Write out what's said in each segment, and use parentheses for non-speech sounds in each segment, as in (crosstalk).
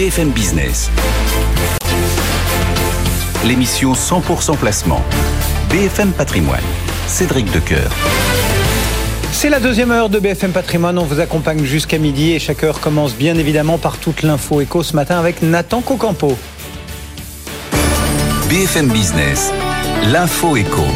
BFM Business. L'émission 100% placement. BFM Patrimoine. Cédric Decoeur. C'est la deuxième heure de BFM Patrimoine. On vous accompagne jusqu'à midi et chaque heure commence bien évidemment par toute l'info éco ce matin avec Nathan Cocampo. BFM Business. L'info éco.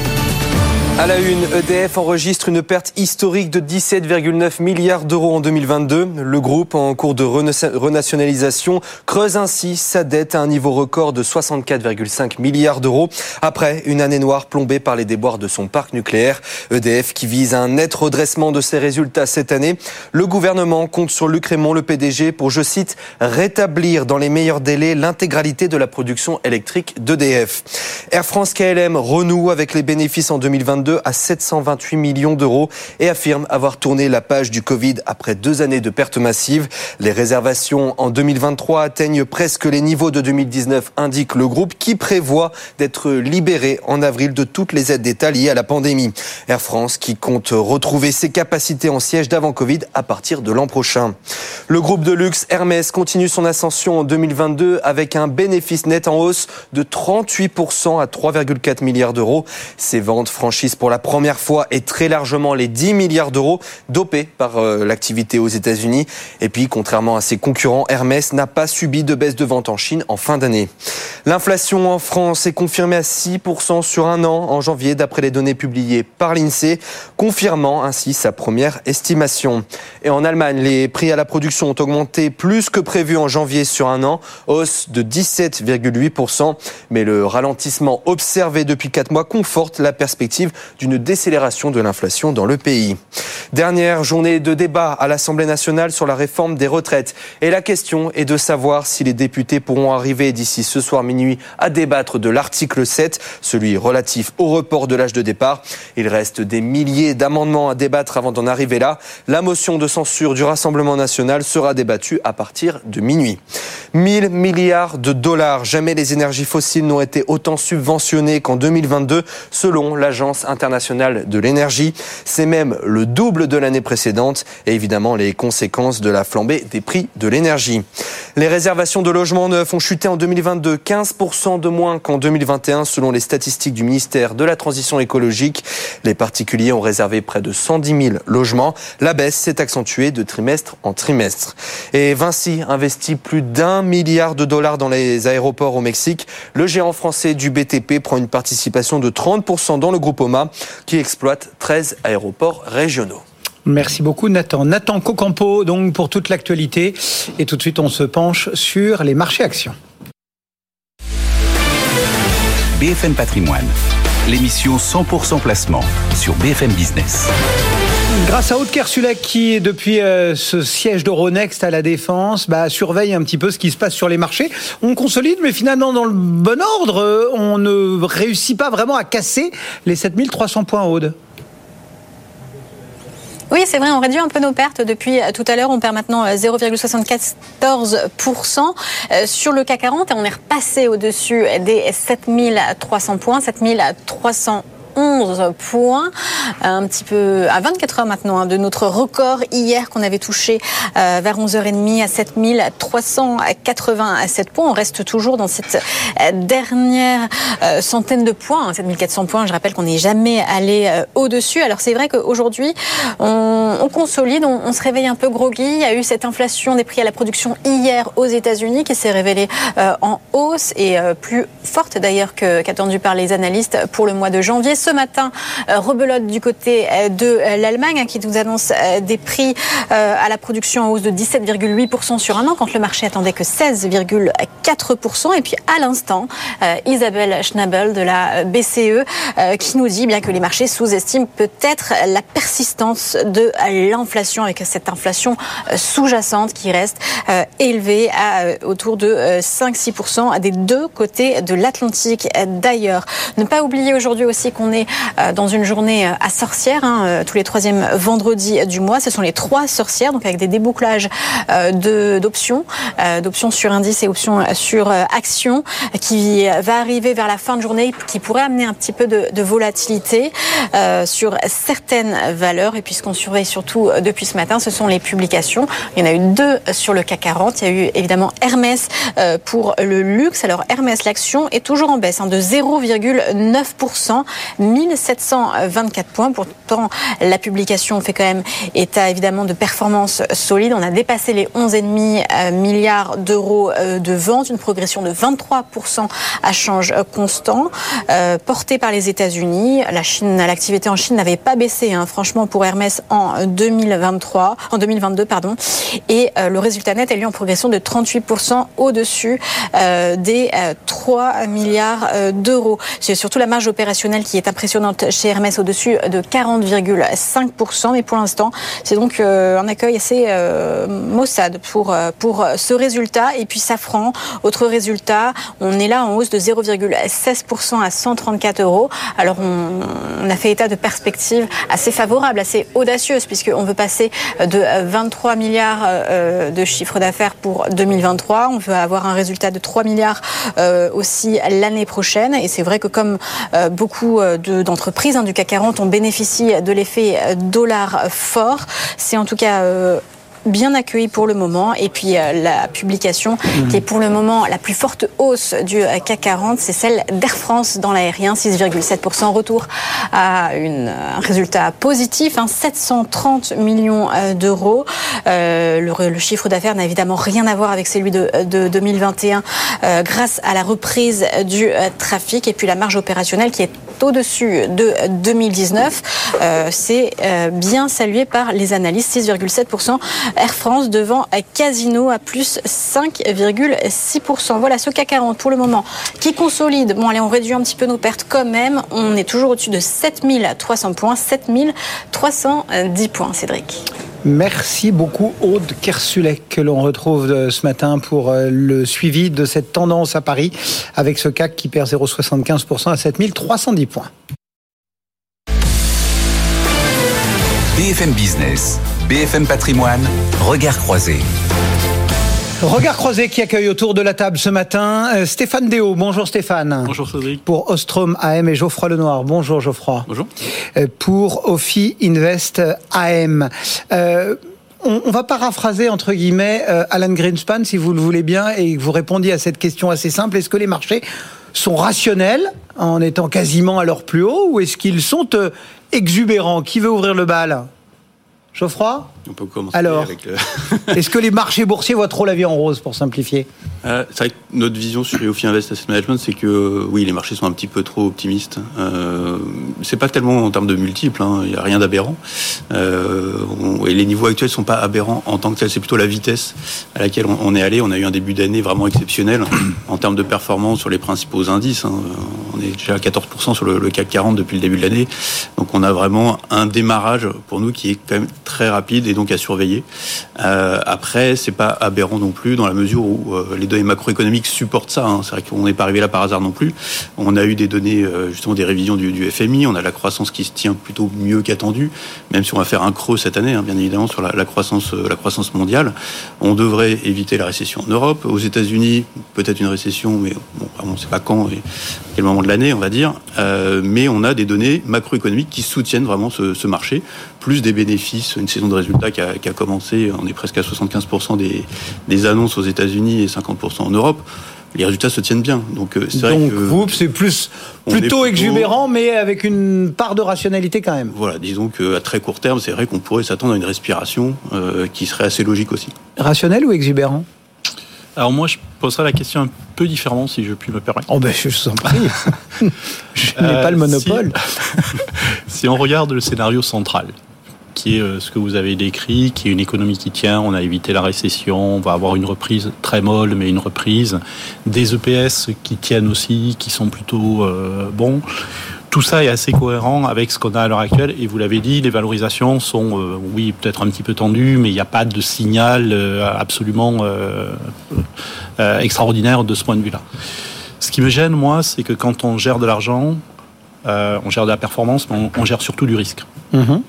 À la une, EDF enregistre une perte historique de 17,9 milliards d'euros en 2022. Le groupe, en cours de renationalisation, creuse ainsi sa dette à un niveau record de 64,5 milliards d'euros après une année noire plombée par les déboires de son parc nucléaire. EDF qui vise un net redressement de ses résultats cette année. Le gouvernement compte sur Luc Raymond, le PDG, pour, je cite, rétablir dans les meilleurs délais l'intégralité de la production électrique d'EDF. Air France KLM renoue avec les bénéfices en 2022 à 728 millions d'euros et affirme avoir tourné la page du Covid après deux années de pertes massives. Les réservations en 2023 atteignent presque les niveaux de 2019, indique le groupe qui prévoit d'être libéré en avril de toutes les aides d'État liées à la pandémie. Air France qui compte retrouver ses capacités en siège d'avant Covid à partir de l'an prochain. Le groupe de luxe Hermès continue son ascension en 2022 avec un bénéfice net en hausse de 38% à 3,4 milliards d'euros. Ses ventes franchissent pour la première fois et très largement les 10 milliards d'euros dopés par euh, l'activité aux États-Unis. Et puis, contrairement à ses concurrents, Hermès n'a pas subi de baisse de vente en Chine en fin d'année. L'inflation en France est confirmée à 6% sur un an en janvier d'après les données publiées par l'INSEE, confirmant ainsi sa première estimation. Et en Allemagne, les prix à la production ont augmenté plus que prévu en janvier sur un an, hausse de 17,8%. Mais le ralentissement observé depuis 4 mois conforte la perspective d'une décélération de l'inflation dans le pays. Dernière journée de débat à l'Assemblée nationale sur la réforme des retraites. Et la question est de savoir si les députés pourront arriver d'ici ce soir minuit à débattre de l'article 7, celui relatif au report de l'âge de départ. Il reste des milliers d'amendements à débattre avant d'en arriver là. La motion de censure du Rassemblement national sera débattue à partir de minuit. 1000 milliards de dollars. Jamais les énergies fossiles n'ont été autant subventionnées qu'en 2022, selon l'Agence internationale de l'énergie. C'est même le double de l'année précédente et évidemment les conséquences de la flambée des prix de l'énergie. Les réservations de logements neufs ont chuté en 2022, 15% de moins qu'en 2021 selon les statistiques du ministère de la Transition écologique. Les particuliers ont réservé près de 110 000 logements. La baisse s'est accentuée de trimestre en trimestre. Et Vinci investit plus d'un milliard de dollars dans les aéroports au Mexique. Le géant français du BTP prend une participation de 30% dans le groupe OMA qui exploite 13 aéroports régionaux. Merci beaucoup Nathan. Nathan Cocampo donc pour toute l'actualité et tout de suite on se penche sur les marchés actions. BFM Patrimoine, l'émission 100% placement sur BFM Business. Grâce à Aude Kersulek qui, depuis euh, ce siège d'Euronext à la Défense, bah, surveille un petit peu ce qui se passe sur les marchés. On consolide, mais finalement dans le bon ordre, euh, on ne réussit pas vraiment à casser les 7300 points Aude. Oui, c'est vrai, on réduit un peu nos pertes depuis euh, tout à l'heure. On perd maintenant 0,74% euh, euh, sur le CAC 40 et on est repassé au-dessus des 7300 points, 7300 11 points, un petit peu à 24 heures maintenant hein, de notre record hier qu'on avait touché euh, vers 11h30 à 7387 points. On reste toujours dans cette euh, dernière euh, centaine de points, 7400 hein, points. Je rappelle qu'on n'est jamais allé au-dessus. Alors c'est vrai qu'aujourd'hui, on, on, consolide, on, se réveille un peu groggy. Il y a eu cette inflation des prix à la production hier aux États-Unis qui s'est révélée en hausse et plus forte d'ailleurs qu'attendu par les analystes pour le mois de janvier ce matin, euh, rebelote du côté euh, de euh, l'Allemagne hein, qui nous annonce des prix à la production en hausse de 17,8% sur un an quand le marché attendait que 16,4%. Et puis à l'instant, Isabelle Schnabel de la BCE qui nous dit bien que les marchés sous-estiment peut-être la persistance de l'inflation avec cette inflation sous-jacente qui reste élevée à autour de 5-6% des deux côtés de l'Atlantique. D'ailleurs, ne pas oublier aujourd'hui aussi qu'on est dans une journée à sorcière, hein, tous les troisièmes vendredis du mois. Ce sont les trois sorcières, donc avec des débouclages d'options, d'options sur indice et options sur action, qui va arriver vers la fin de journée, qui pourrait amener un petit peu de, de volatilité sur certaines valeurs. Et puis ce qu'on surveille surtout depuis ce matin, ce sont les publications. Il y en a eu deux sur le CAC 40. Il y a eu évidemment Hermès pour le luxe. Alors Hermès, l'action est toujours en baisse hein, de 0,9%, 1724 points. Pourtant, la publication fait quand même état évidemment de performances solides. On a dépassé les 11,5 euh, milliards d'euros euh, de ventes, une progression de 23% à change constant, euh, portée par les États-Unis. La Chine, l'activité en Chine n'avait pas baissé, hein, franchement, pour Hermès en 2023, en 2022, pardon. Et le résultat net est lui en progression de 38% au-dessus des 3 milliards d'euros. C'est surtout la marge opérationnelle qui est impressionnante chez Hermès au-dessus de 40,5%. Mais pour l'instant, c'est donc euh, un accueil assez euh, maussade pour, euh, pour ce résultat. Et puis Safran, autre résultat, on est là en hausse de 0,16% à 134 euros. Alors on, a fait état de perspectives assez favorables, assez audacieuses, puisqu'on veut passer de 23 milliards de chiffre d'affaires pour 2023. On veut avoir un résultat de 3 milliards aussi l'année prochaine. Et c'est vrai que comme beaucoup d'entreprises hein, du CAC 40, on bénéficie de l'effet dollar fort. C'est en tout cas euh, bien accueilli pour le moment. Et puis euh, la publication mmh. qui est pour le moment la plus forte hausse du euh, CAC 40, c'est celle d'Air France dans l'aérien, 6,7% retour à une, un résultat positif, hein, 730 millions euh, d'euros. Euh, le, le, chiffre d'affaires n'a évidemment rien à voir avec celui de, de 2021 euh, grâce à la reprise du trafic et puis la marge opérationnelle qui est au-dessus de 2019. c'est bien salué par les analystes, 6,7% Air France devant Casino à plus 5,6%. Voilà ce CAC 40 pour le moment qui consolide. Bon, allez, on réduit un petit peu nos pertes quand même. On est toujours au-dessus de 7300 points, 7310 points, Cédric. Merci beaucoup Aude Kersulek que l'on retrouve euh, ce matin pour euh, le suivi de cette tendance à Paris avec ce CAC qui perd 0,75% à 7310 points. BFM Business, BFM Patrimoine, regard croisé. Regard croisé qui accueille autour de la table ce matin euh, Stéphane Déo. Bonjour Stéphane. Bonjour Cédric. Pour Ostrom AM et Geoffroy Lenoir. Bonjour Geoffroy. Bonjour. Euh, pour Ophi Invest AM. Euh, on, on, va paraphraser entre guillemets euh, Alan Greenspan si vous le voulez bien et que vous répondiez à cette question assez simple. Est-ce que les marchés sont rationnels en étant quasiment à leur plus haut ou est-ce qu'ils sont euh, exubérants? Qui veut ouvrir le bal? Geoffroy On peut commencer Alors, avec le... (laughs) est-ce que les marchés boursiers voient trop la vie en rose, pour simplifier? Euh, C'est vrai que notre vision sur Eofi Invest Asset Management, c'est que oui, les marchés sont un petit peu trop optimistes. Euh, c'est pas tellement en termes de multiples, il hein, n'y a rien d'aberrant. Euh, on, et les niveaux actuels sont pas aberrants en tant que tel, c'est plutôt la vitesse à laquelle on, on est allé. On a eu un début d'année vraiment exceptionnel (coughs) en termes de performance sur les principaux indices. Hein. On est déjà à 14% sur le, le CAC 40 depuis le début de l'année. Donc on a vraiment un démarrage pour nous qui est quand même très rapide et donc à surveiller. Euh, après, c'est pas aberrant non plus dans la mesure où euh, les données macroéconomiques supportent ça. Hein. C'est vrai qu'on n'est pas arrivé là par hasard non plus. On a eu des données, euh, justement des révisions du, du, FMI. On a la croissance qui se tient plutôt mieux qu'attendu, même si on va faire un creux cette année, hein, bien évidemment, sur la, la, croissance, la croissance mondiale. On devrait éviter la récession en Europe. Aux États-Unis, peut-être une récession, mais bon, on ne sait pas quand et quel moment de l'année, on va dire. Euh, mais on a des données macroéconomiques qui soutiennent vraiment ce, ce marché, plus des bénéfices, une saison de résultats qui a, qui a commencé, on est presque à 75% des, des annonces aux États-Unis et 50% en Europe les résultats se tiennent bien. Donc, c'est vrai que vous, c'est plus plutôt, plutôt, exubérant, mais avec une part de rationalité quand même. Voilà, disons qu'à très court terme, c'est vrai qu'on pourrait s'attendre à une respiration euh, qui serait assez logique aussi. Rationnel ou exubérant? Alors moi, je poserais la question un peu différemment, si je puis me permettre. Oh ben, je vous en prie. (laughs) je n'ai euh, pas le monopole. Si, (laughs) si on regarde le scénario central, qui est euh, ce que vous avez décrit, qui est une économie qui tient, on a évité la récession, on va avoir une reprise très molle, mais une reprise, des EPS qui tiennent aussi, qui sont plutôt euh, bons. Tout ça est assez cohérent avec ce qu'on a à l'heure actuelle. Et vous l'avez dit, les valorisations sont, euh, oui, peut-être un petit peu tendues, mais il n'y a pas de signal absolument extraordinaire de ce point de vue-là. Ce qui me gêne, moi, c'est que quand on gère de l'argent, on gère de la performance, mais on, gère surtout du risque. Mhm.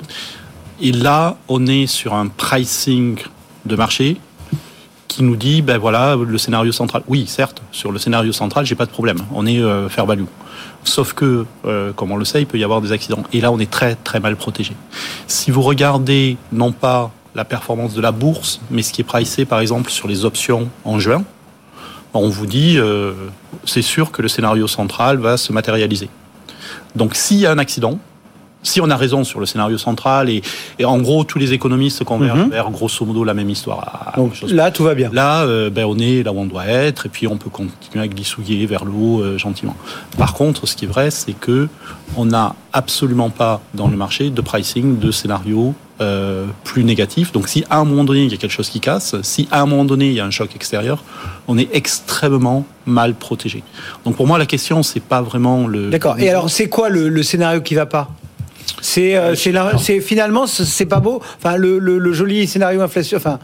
Et là, on est sur un pricing de marché qui nous dit, ben voilà, le scénario central. Oui, certes, sur le scénario central, j'ai pas de problème. On est euh, fair value. Sauf que, euh, comme on le sait, il peut y avoir des accidents. Et là, on est très très mal protégé. Si vous regardez non pas la performance de la bourse, mais ce qui est pricé, par exemple, sur les options en juin, on vous dit, euh, c'est sûr que le scénario central va se matérialiser. Donc, s'il y a un accident, si on a raison sur le scénario central et, et en gros tous les économistes convergent Mhm. vers grosso modo la même histoire. Donc là, tout va bien. Là, euh, ben, on est là où on doit être, et puis on peut continuer à glissouiller vers le haut euh, gentiment. Par contre, ce qui est vrai, c'est que on n'a absolument pas dans le marché de pricing de scénario euh, plus négatif. Donc, si à un moment donné il y a quelque chose qui casse, si à un moment donné il y a un choc extérieur, on est extrêmement mal protégé. Donc, pour moi, la question c'est pas vraiment le. D'accord. Et alors, c'est quoi le, le scénario qui va pas? C'est euh, c'est c'est- finalement c'est pas beau. Enfin, le, le- le joli scénario inflation, enfin,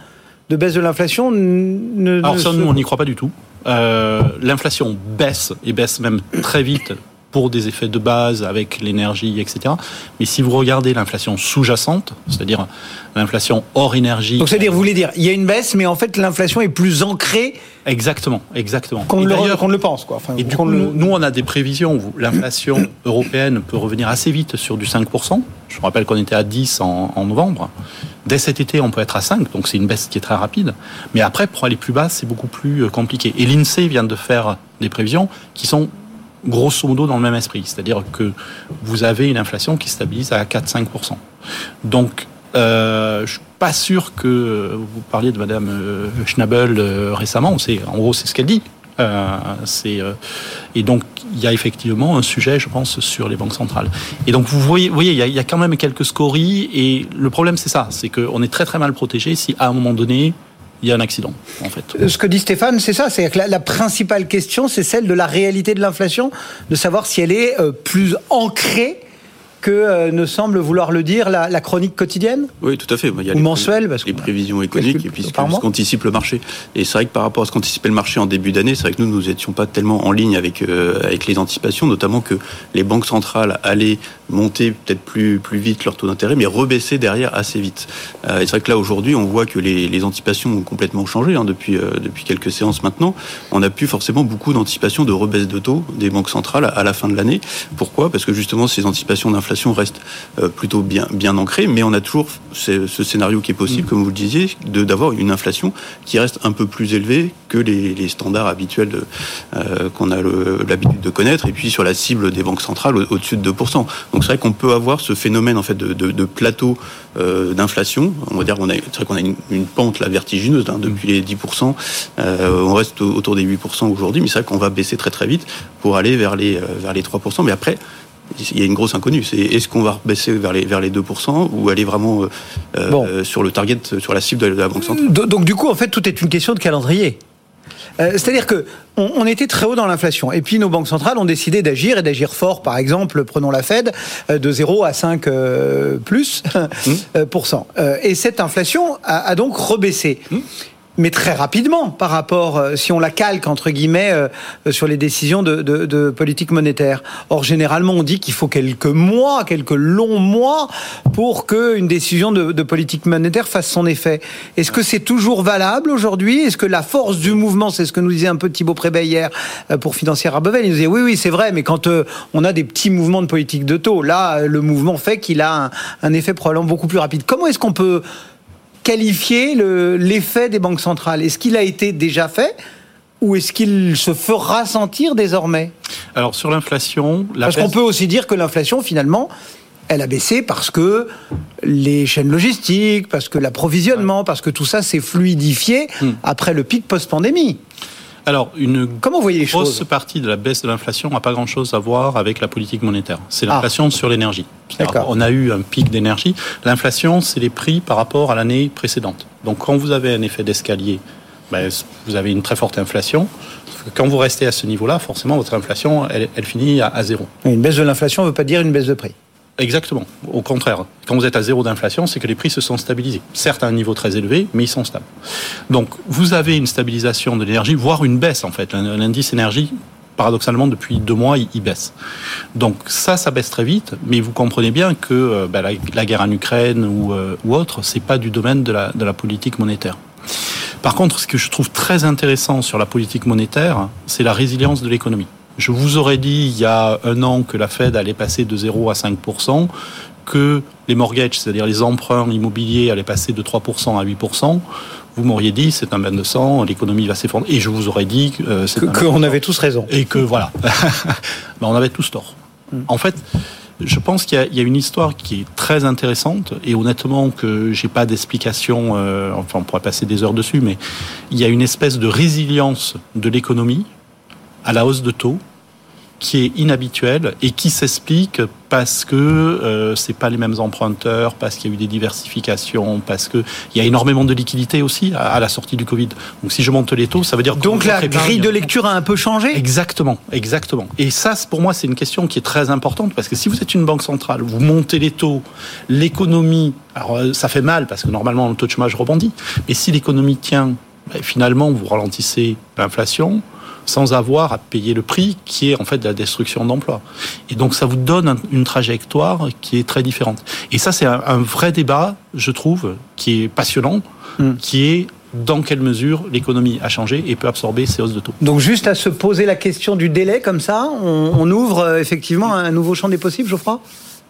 de baisse de l'inflation. Ne, Alors ça, se- nous, on n'y croit pas du tout. Euh, L'inflation baisse et baisse même très vite pour des effets de base avec l'énergie, etc. Mais si vous regardez l'inflation sous-jacente, c'est-à-dire l'inflation hors énergie, Donc, c'est-à-dire, vous voulez dire, il y a une baisse, mais en fait, l'inflation est plus ancrée exactement, exactement. qu'on le, le pense, quoi. Enfin, et du coup, le- nous, nous, on a des prévisions où l'inflation (coughs) européenne peut revenir assez vite sur du 5%. Je vous rappelle qu'on était à 10 en, en novembre. Dès cet été, on peut être à 5, donc c'est une baisse qui est très rapide. Mais après, pour aller plus bas, c'est beaucoup plus euh, compliqué. Et l'INSEE vient de faire des prévisions qui sont grosso modo dans le même esprit. C'est-à-dire que vous avez une inflation qui stabilise à 4-5%. Donc, euh, je suis pas sûr que vous parliez de Madame euh, Schnabel euh, récemment. C'est en gros c'est ce qu'elle dit. Euh, c'est et donc il y a effectivement un sujet, je pense, sur les banques centrales. Et donc vous voyez, vous voyez, il y a, y a quand même quelques scories. Et le problème c'est ça, c'est qu'on est très très mal protégé si à un moment donné il y a un accident, en fait. Ce que dit Stéphane, c'est ça. C'est que la, la principale question, c'est celle de la réalité de l'inflation, de savoir si elle est euh, plus ancrée que euh, ne semble vouloir le dire la, la chronique quotidienne. Oui, tout à fait. Il y a Ou les mensuel, pré- parce les prévisions économiques et puis ce qu'anticipe le marché. Et c'est vrai que par rapport à ce qu'anticipait le marché en début d'année, c'est vrai que nous, nous étions pas tellement en ligne avec, euh, avec les anticipations, notamment que les banques centrales allaient monter peut-être plus, plus vite leur taux d'intérêt, mais rebaisser derrière assez vite. Euh, et c'est vrai que là, aujourd'hui, on voit que les, les anticipations ont complètement changé hein, depuis, euh, depuis quelques séances maintenant. On n'a plus forcément beaucoup d'anticipations de rebaisse de taux des banques centrales à la fin de l'année. Pourquoi? Parce que justement, ces anticipations d'inflation restent euh, plutôt bien, bien ancrées, mais on a toujours ce, ce scénario qui est possible, comme vous le disiez, d'avoir une inflation qui reste un peu plus élevée que les, les standards habituels euh, qu'on a l'habitude de connaître, et puis sur la cible des banques centrales au- au-dessus de 2%. Donc c'est vrai qu'on peut avoir ce phénomène en fait de, de, de plateau euh, d'inflation. On va dire qu'on a, c'est vrai qu'on a une, une pente là vertigineuse hein, depuis les 10%. Euh, on reste au- autour des 8% aujourd'hui, mais c'est vrai qu'on va baisser très très vite pour aller vers les vers les 3%. Mais après, il y a une grosse inconnue. C'est est-ce qu'on va baisser vers les vers les 2% ou aller vraiment euh, Bon. euh, sur le target, sur la cible de la banque centrale Do- Donc du coup, en fait, tout est une question de calendrier. Euh, C'est-à-dire que on, on était très haut dans l'inflation, et puis nos banques centrales ont décidé d'agir et d'agir fort. Par exemple, prenons la Fed euh, de 0 à 5 euh, plus (laughs) euh. Euh, et cette inflation a, a donc rebaissé. Mais très rapidement par rapport, euh, si on la calque entre guillemets euh, sur les décisions de, de- de politique monétaire. Or, généralement, on dit qu'il faut quelques mois, quelques longs mois, pour que une décision de, de politique monétaire fasse son effet. Est-ce que c'est toujours valable aujourd'hui? Est-ce que la force du mouvement, c'est ce que nous disait un peu Thibaut Prébet hier euh, pour Financière Arbevel, il nous disait oui, oui, c'est vrai, mais quand euh, on a des petits mouvements de politique de taux, là, le mouvement fait qu'il a un, un effet probablement beaucoup plus rapide. Comment est-ce qu'on peut qualifier le- l'effet des banques centrales Est-ce qu'il a été déjà fait ou est-ce qu'il se fera sentir désormais? Alors sur l'inflation, la Parce qu'on peut aussi dire que l'inflation, finalement, elle a baissé parce que les chaînes logistiques, parce que l'approvisionnement, parce que tout ça s'est fluidifié Hmm. après le pic post-pandémie. Alors, une Comment vous voyez les grosse choses partie de la baisse de l'inflation n'a pas grand-chose à voir avec la politique monétaire. C'est Ah. l'inflation sur l'énergie. On a eu un pic d'énergie. L'inflation, c'est les prix par rapport à l'année précédente. Donc, quand vous avez un effet d'escalier, ben, vous avez une très forte inflation. Quand vous restez à ce niveau-là, forcément, votre inflation, elle, elle finit à, à zéro. Une baisse de l'inflation ne veut pas dire une baisse de prix. Exactement. Au contraire, quand vous êtes à zéro d'inflation, c'est que les prix se sont stabilisés. Certes, à un niveau très élevé, mais ils sont stables. Donc, vous avez une stabilisation de l'énergie, voire une baisse, en fait. L'indice énergie, paradoxalement, depuis deux mois, il, baisse. Donc ça, ça baisse très vite, mais vous comprenez bien que euh, bah, la, guerre en Ukraine ou, euh, ou autre, c'est pas du domaine de la, de la politique monétaire. Par contre, ce que je trouve très intéressant sur la politique monétaire, c'est la résilience de l'économie. Je vous aurais dit il y a un an que la Fed allait passer de 0 à 5 que les mortgages, c'est-à-dire les emprunts immobiliers, allaient passer de 3% à 8% vous m'auriez dit c'est un bain de sang, l'économie va s'effondrer. Et je vous aurais dit euh, qu'on avait tous raison. Et que voilà, (laughs) ben, on avait tous tort. Mm. En fait, je pense qu'il y, a une histoire qui est très intéressante et honnêtement que j'ai pas d'explication. Euh, enfin, on pourrait passer des heures dessus, mais il y a une espèce de résilience de l'économie à la hausse de taux qui est inhabituel et qui s'explique parce que euh, c'est pas les mêmes emprunteurs, parce qu'il y a eu des diversifications, parce que il y a énormément de liquidités aussi à, la sortie du Covid. Donc si je monte les taux, ça veut dire donc la grille de lecture a un peu changé? Exactement, exactement. Et ça, pour moi, c'est une question qui est très importante parce que si vous êtes une banque centrale, vous montez les taux, l'économie, alors euh, ça fait mal parce que normalement le taux de chômage rebondit, mais si l'économie tient, ben, finalement vous ralentissez l'inflation sans avoir à payer le prix qui est en fait la destruction d'emplois. Et donc ça vous donne une trajectoire qui est très différente. Et ça c'est un, vrai débat, je trouve, qui est passionnant, hmm. qui est dans quelle mesure l'économie a changé et peut absorber ces hausses de taux. Donc juste à se poser la question du délai comme ça, on, on ouvre euh, effectivement un nouveau champ des possibles, Geoffroy?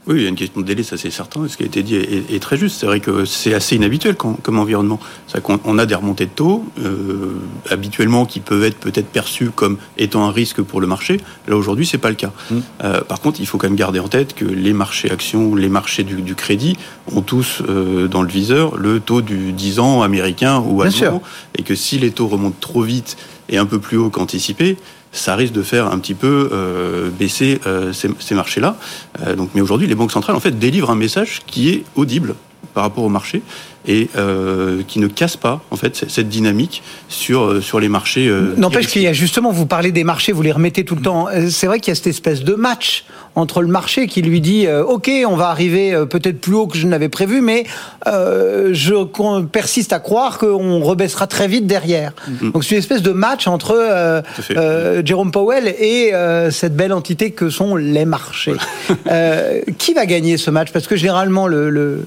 Oui, il y a une question de délai, ça c'est certain. Ce qui a été dit est, très juste. C'est vrai que c'est assez inhabituel comme, environnement. C'est qu'on on a des remontées de taux euh, habituellement qui peuvent être peut-être perçues comme étant un risque pour le marché. Là aujourd'hui, c'est pas le cas. Mmh. Euh, par contre, il faut quand même garder en tête que les marchés actions, les marchés du, crédit ont tous euh, dans le viseur le taux du 10 ans américain ou allemand, et que si les taux remontent trop vite et un peu plus haut qu'anticipé, ça risque de faire un petit peu euh, baisser euh, ces, ces marchés-là. Euh, donc, mais aujourd'hui, les banques centrales en fait délivrent un message qui est audible par rapport au marché et euh, qui ne casse pas en fait cette dynamique sur euh, sur les marchés. Euh, N'empêche qu'il y a justement, vous parlez des marchés, vous les remettez tout le temps. Euh, c'est vrai qu'il y a cette espèce de match entre le marché qui lui dit OK, on va arriver peut-être plus haut que je n'avais prévu, mais je persiste à croire qu'on rebaissera très vite derrière. Mm-hmm. Donc c'est une espèce de match entre Jérôme Powell et cette belle entité que sont les marchés. qui va gagner ce match? Parce que généralement le, le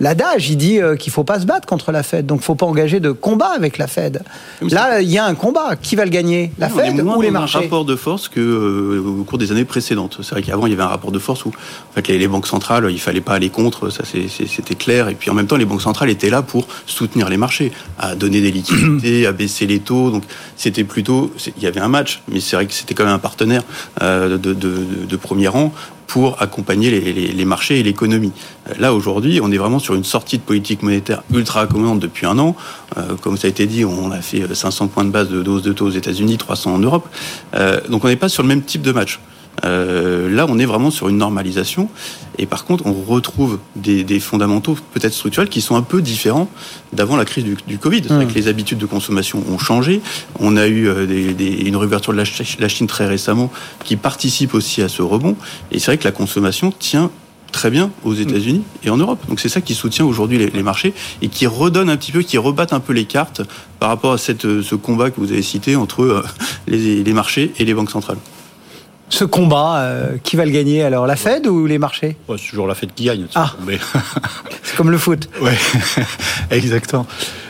l'adage, il dit euh, qu'il faut pas se battre contre la Fed, donc faut pas engager de combat avec la Fed. Là, il y a un combat. Qui va le gagner? La Fed ou les marchés un rapport de force que euh, au cours des années précédentes. C'est vrai qu'avant, il y avait un rapport de force où en fait, les, banques centrales, il fallait pas aller contre, ça c'était clair. Et puis en même temps, les banques centrales étaient là pour soutenir les marchés, à donner des liquidités, (clears throat) à baisser les taux. Donc c'était plutôt, il y avait un match, mais c'est vrai que c'était quand même un partenaire euh, de, de, de, premier rang pour accompagner les, marchés et l'économie. Euh, là, aujourd'hui, on est vraiment sur une sortie de politique monétaire ultra accommodante depuis un an. Euh, comme ça a été dit, on a fait 500 points de base de dose de taux aux États-Unis, 300 en Europe. Euh, donc on n'est pas sur le même type de match. Euh, là, on est vraiment sur une normalisation. Et par contre, on retrouve des, des fondamentaux peut-être structurels qui sont un peu différents d'avant la crise du, du Covid. C'est vrai mmh. que les habitudes de consommation ont changé. On a eu euh, des, des, une réouverture de la, la Chine très récemment qui participe aussi à ce rebond. Et c'est vrai que la consommation tient très bien aux mmh. États-Unis et en Europe. Donc c'est ça qui soutient aujourd'hui les, les, marchés et qui redonne un petit peu, qui rebatte un peu les cartes par rapport à cette, ce combat que vous avez cité entre euh, (laughs) les, les marchés et les banques centrales ce combat, euh, qui va le gagner alors La Fed ou les marchés? C'est toujours la Fed qui gagne. Ah. (laughs) c'est comme le foot. Oui, (laughs) exactement.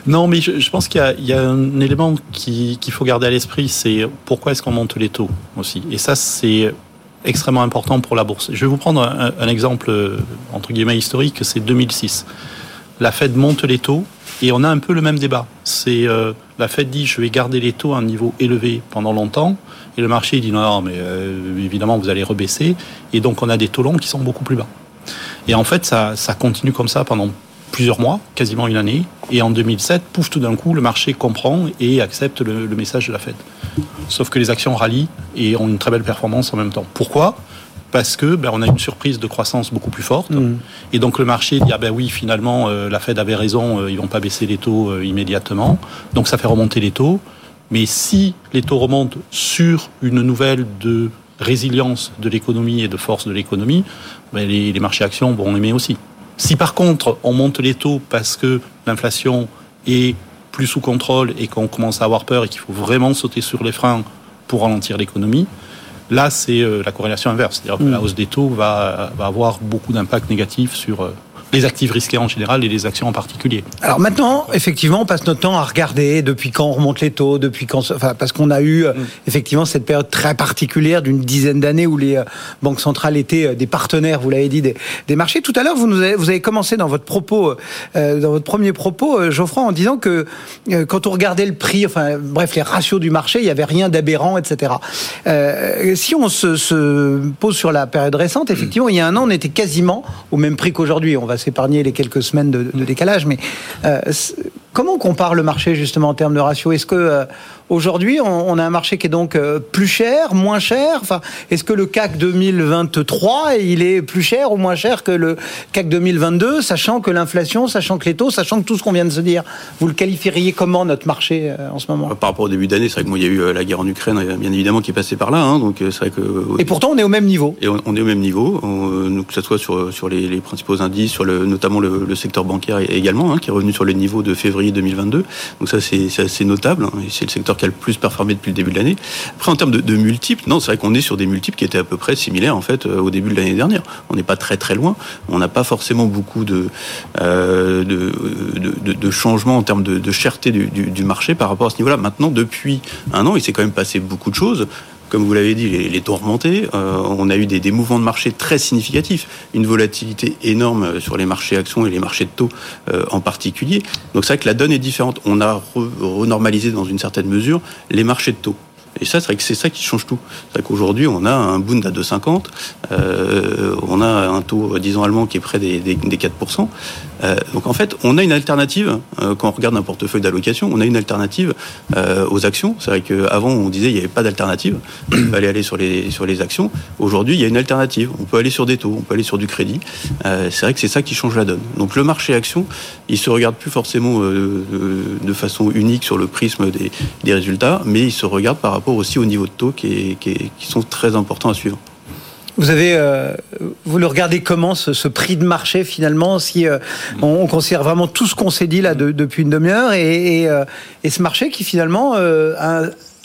Non, mais je, pense qu'il y, y, a un élément qu'il faut garder à l'esprit, c'est pourquoi est-ce qu'on monte les taux aussi? Et ça, c'est extrêmement important pour la bourse. Je vais vous prendre un, un exemple, euh, entre guillemets, historique, c'est 2006. La Fed monte les taux, et on a un peu le même débat. C'est euh, la Fed dit je vais garder les taux à un niveau élevé pendant longtemps, et le marché dit non, mais euh, évidemment vous allez rebaisser, et donc on a des taux longs qui sont beaucoup plus bas. Et en fait ça, continue comme ça pendant plusieurs mois, quasiment une année, et en 2007, pouf, tout d'un coup, le marché comprend et accepte le, le message de la Fed. Sauf que les actions rallient et ont une très belle performance en même temps. Pourquoi? Parce que ben, on a une surprise de croissance beaucoup plus forte. Mm. Et donc le marché dit ah ben oui finalement euh, la Fed avait raison, euh, ils vont pas baisser les taux euh, immédiatement. Donc ça fait remonter les taux. Mais si les taux remontent sur une nouvelle de résilience de l'économie et de force de l'économie, ben, les, les marchés actions vont aimer aussi. Si par contre on monte les taux parce que l'inflation est plus sous contrôle et qu'on commence à avoir peur et qu'il faut vraiment sauter sur les freins pour ralentir l'économie. Là, c'est la corrélation inverse. C'est-à-dire que la mm. hausse des taux va, va avoir beaucoup d'impact négatif sur les actifs risqués en général et les actions en particulier. Alors maintenant, effectivement, on passe notre temps à regarder depuis quand on remonte les taux, depuis quand, enfin, parce qu'on a eu mm. effectivement cette période très particulière d'une dizaine d'années où les euh, banques centrales étaient euh, des partenaires, vous l'avez dit, des, des, marchés. Tout à l'heure, vous, nous avez, vous avez commencé dans votre propos, euh, dans votre premier propos, Geoffroy, en disant que quand on regardait le prix, enfin, bref, les ratios du marché, il n'y avait rien d'aberrant, etc. si on se, se, pose sur la période récente, effectivement, il y a un an, on était quasiment au même prix qu'aujourd'hui. On va s'épargner les quelques semaines de, décalage, mais euh, comment on compare le marché justement en termes de ratio? Est-ce que euh, Aujourd'hui, on, a un marché qui est donc euh, plus cher, moins cher. Enfin, est-ce que le CAC 2023 il est plus cher ou moins cher que le CAC 2022, sachant que l'inflation, sachant que les taux, sachant que tout ce qu'on vient de se dire, vous le qualifieriez comment notre marché euh, en ce moment? Par rapport au début d'année, c'est vrai que moi, il y a eu euh, la guerre en Ukraine, bien évidemment, qui est passée par là. Hein, donc c'est vrai que. Et pourtant, on est au même niveau. Et on, est au même niveau, que ce soit sur sur les, principaux indices, sur le notamment le, secteur bancaire également, hein, qui est revenu sur les niveaux de février 2022. Donc ça, c'est assez notable. Hein, c'est le secteur qui a le plus performé depuis le début de l'année. Après, en termes de, multiples, non, c'est vrai qu'on est sur des multiples qui étaient à peu près similaires en fait euh, au début de l'année dernière. On n'est pas très très loin. On n'a pas forcément beaucoup de, euh, de, de, changements en termes de, de cherté du, du, marché par rapport à ce niveau-là. Maintenant, depuis un an, il s'est quand même passé beaucoup de choses comme vous l'avez dit, les, taux remontés. Euh, on a eu des, mouvements de marché très significatifs, une volatilité énorme sur les marchés actions et les marchés de taux euh, en particulier. Donc c'est vrai que la donne est différente. On a renormalisé dans une certaine mesure les marchés de taux. Et ça, c'est vrai que c'est ça qui change tout. C'est vrai qu'aujourd'hui, on a un Bund à 2,50, euh, on a un taux, disons, allemand qui est près des, des, 4%. Euh, donc en fait, on a une alternative, euh, quand on regarde un portefeuille d'allocation, on a une alternative euh, aux actions. C'est vrai qu'avant, on disait qu'il n'y avait pas d'alternative, il fallait aller sur les, sur les actions. Aujourd'hui, il y a une alternative. On peut aller sur des taux, on peut aller sur du crédit. c'est vrai que c'est ça qui change la donne. Donc le marché action, il se regarde plus forcément de façon unique sur le prisme des, des résultats, mais il se regarde par rapport aussi au niveau de taux qui, sont très importants à suivre. Vous avez, euh, vous le regardez comment ce, prix de marché finalement Si euh, on, considère vraiment tout ce qu'on s'est dit là depuis une demi-heure et, euh, et, ce marché qui finalement a,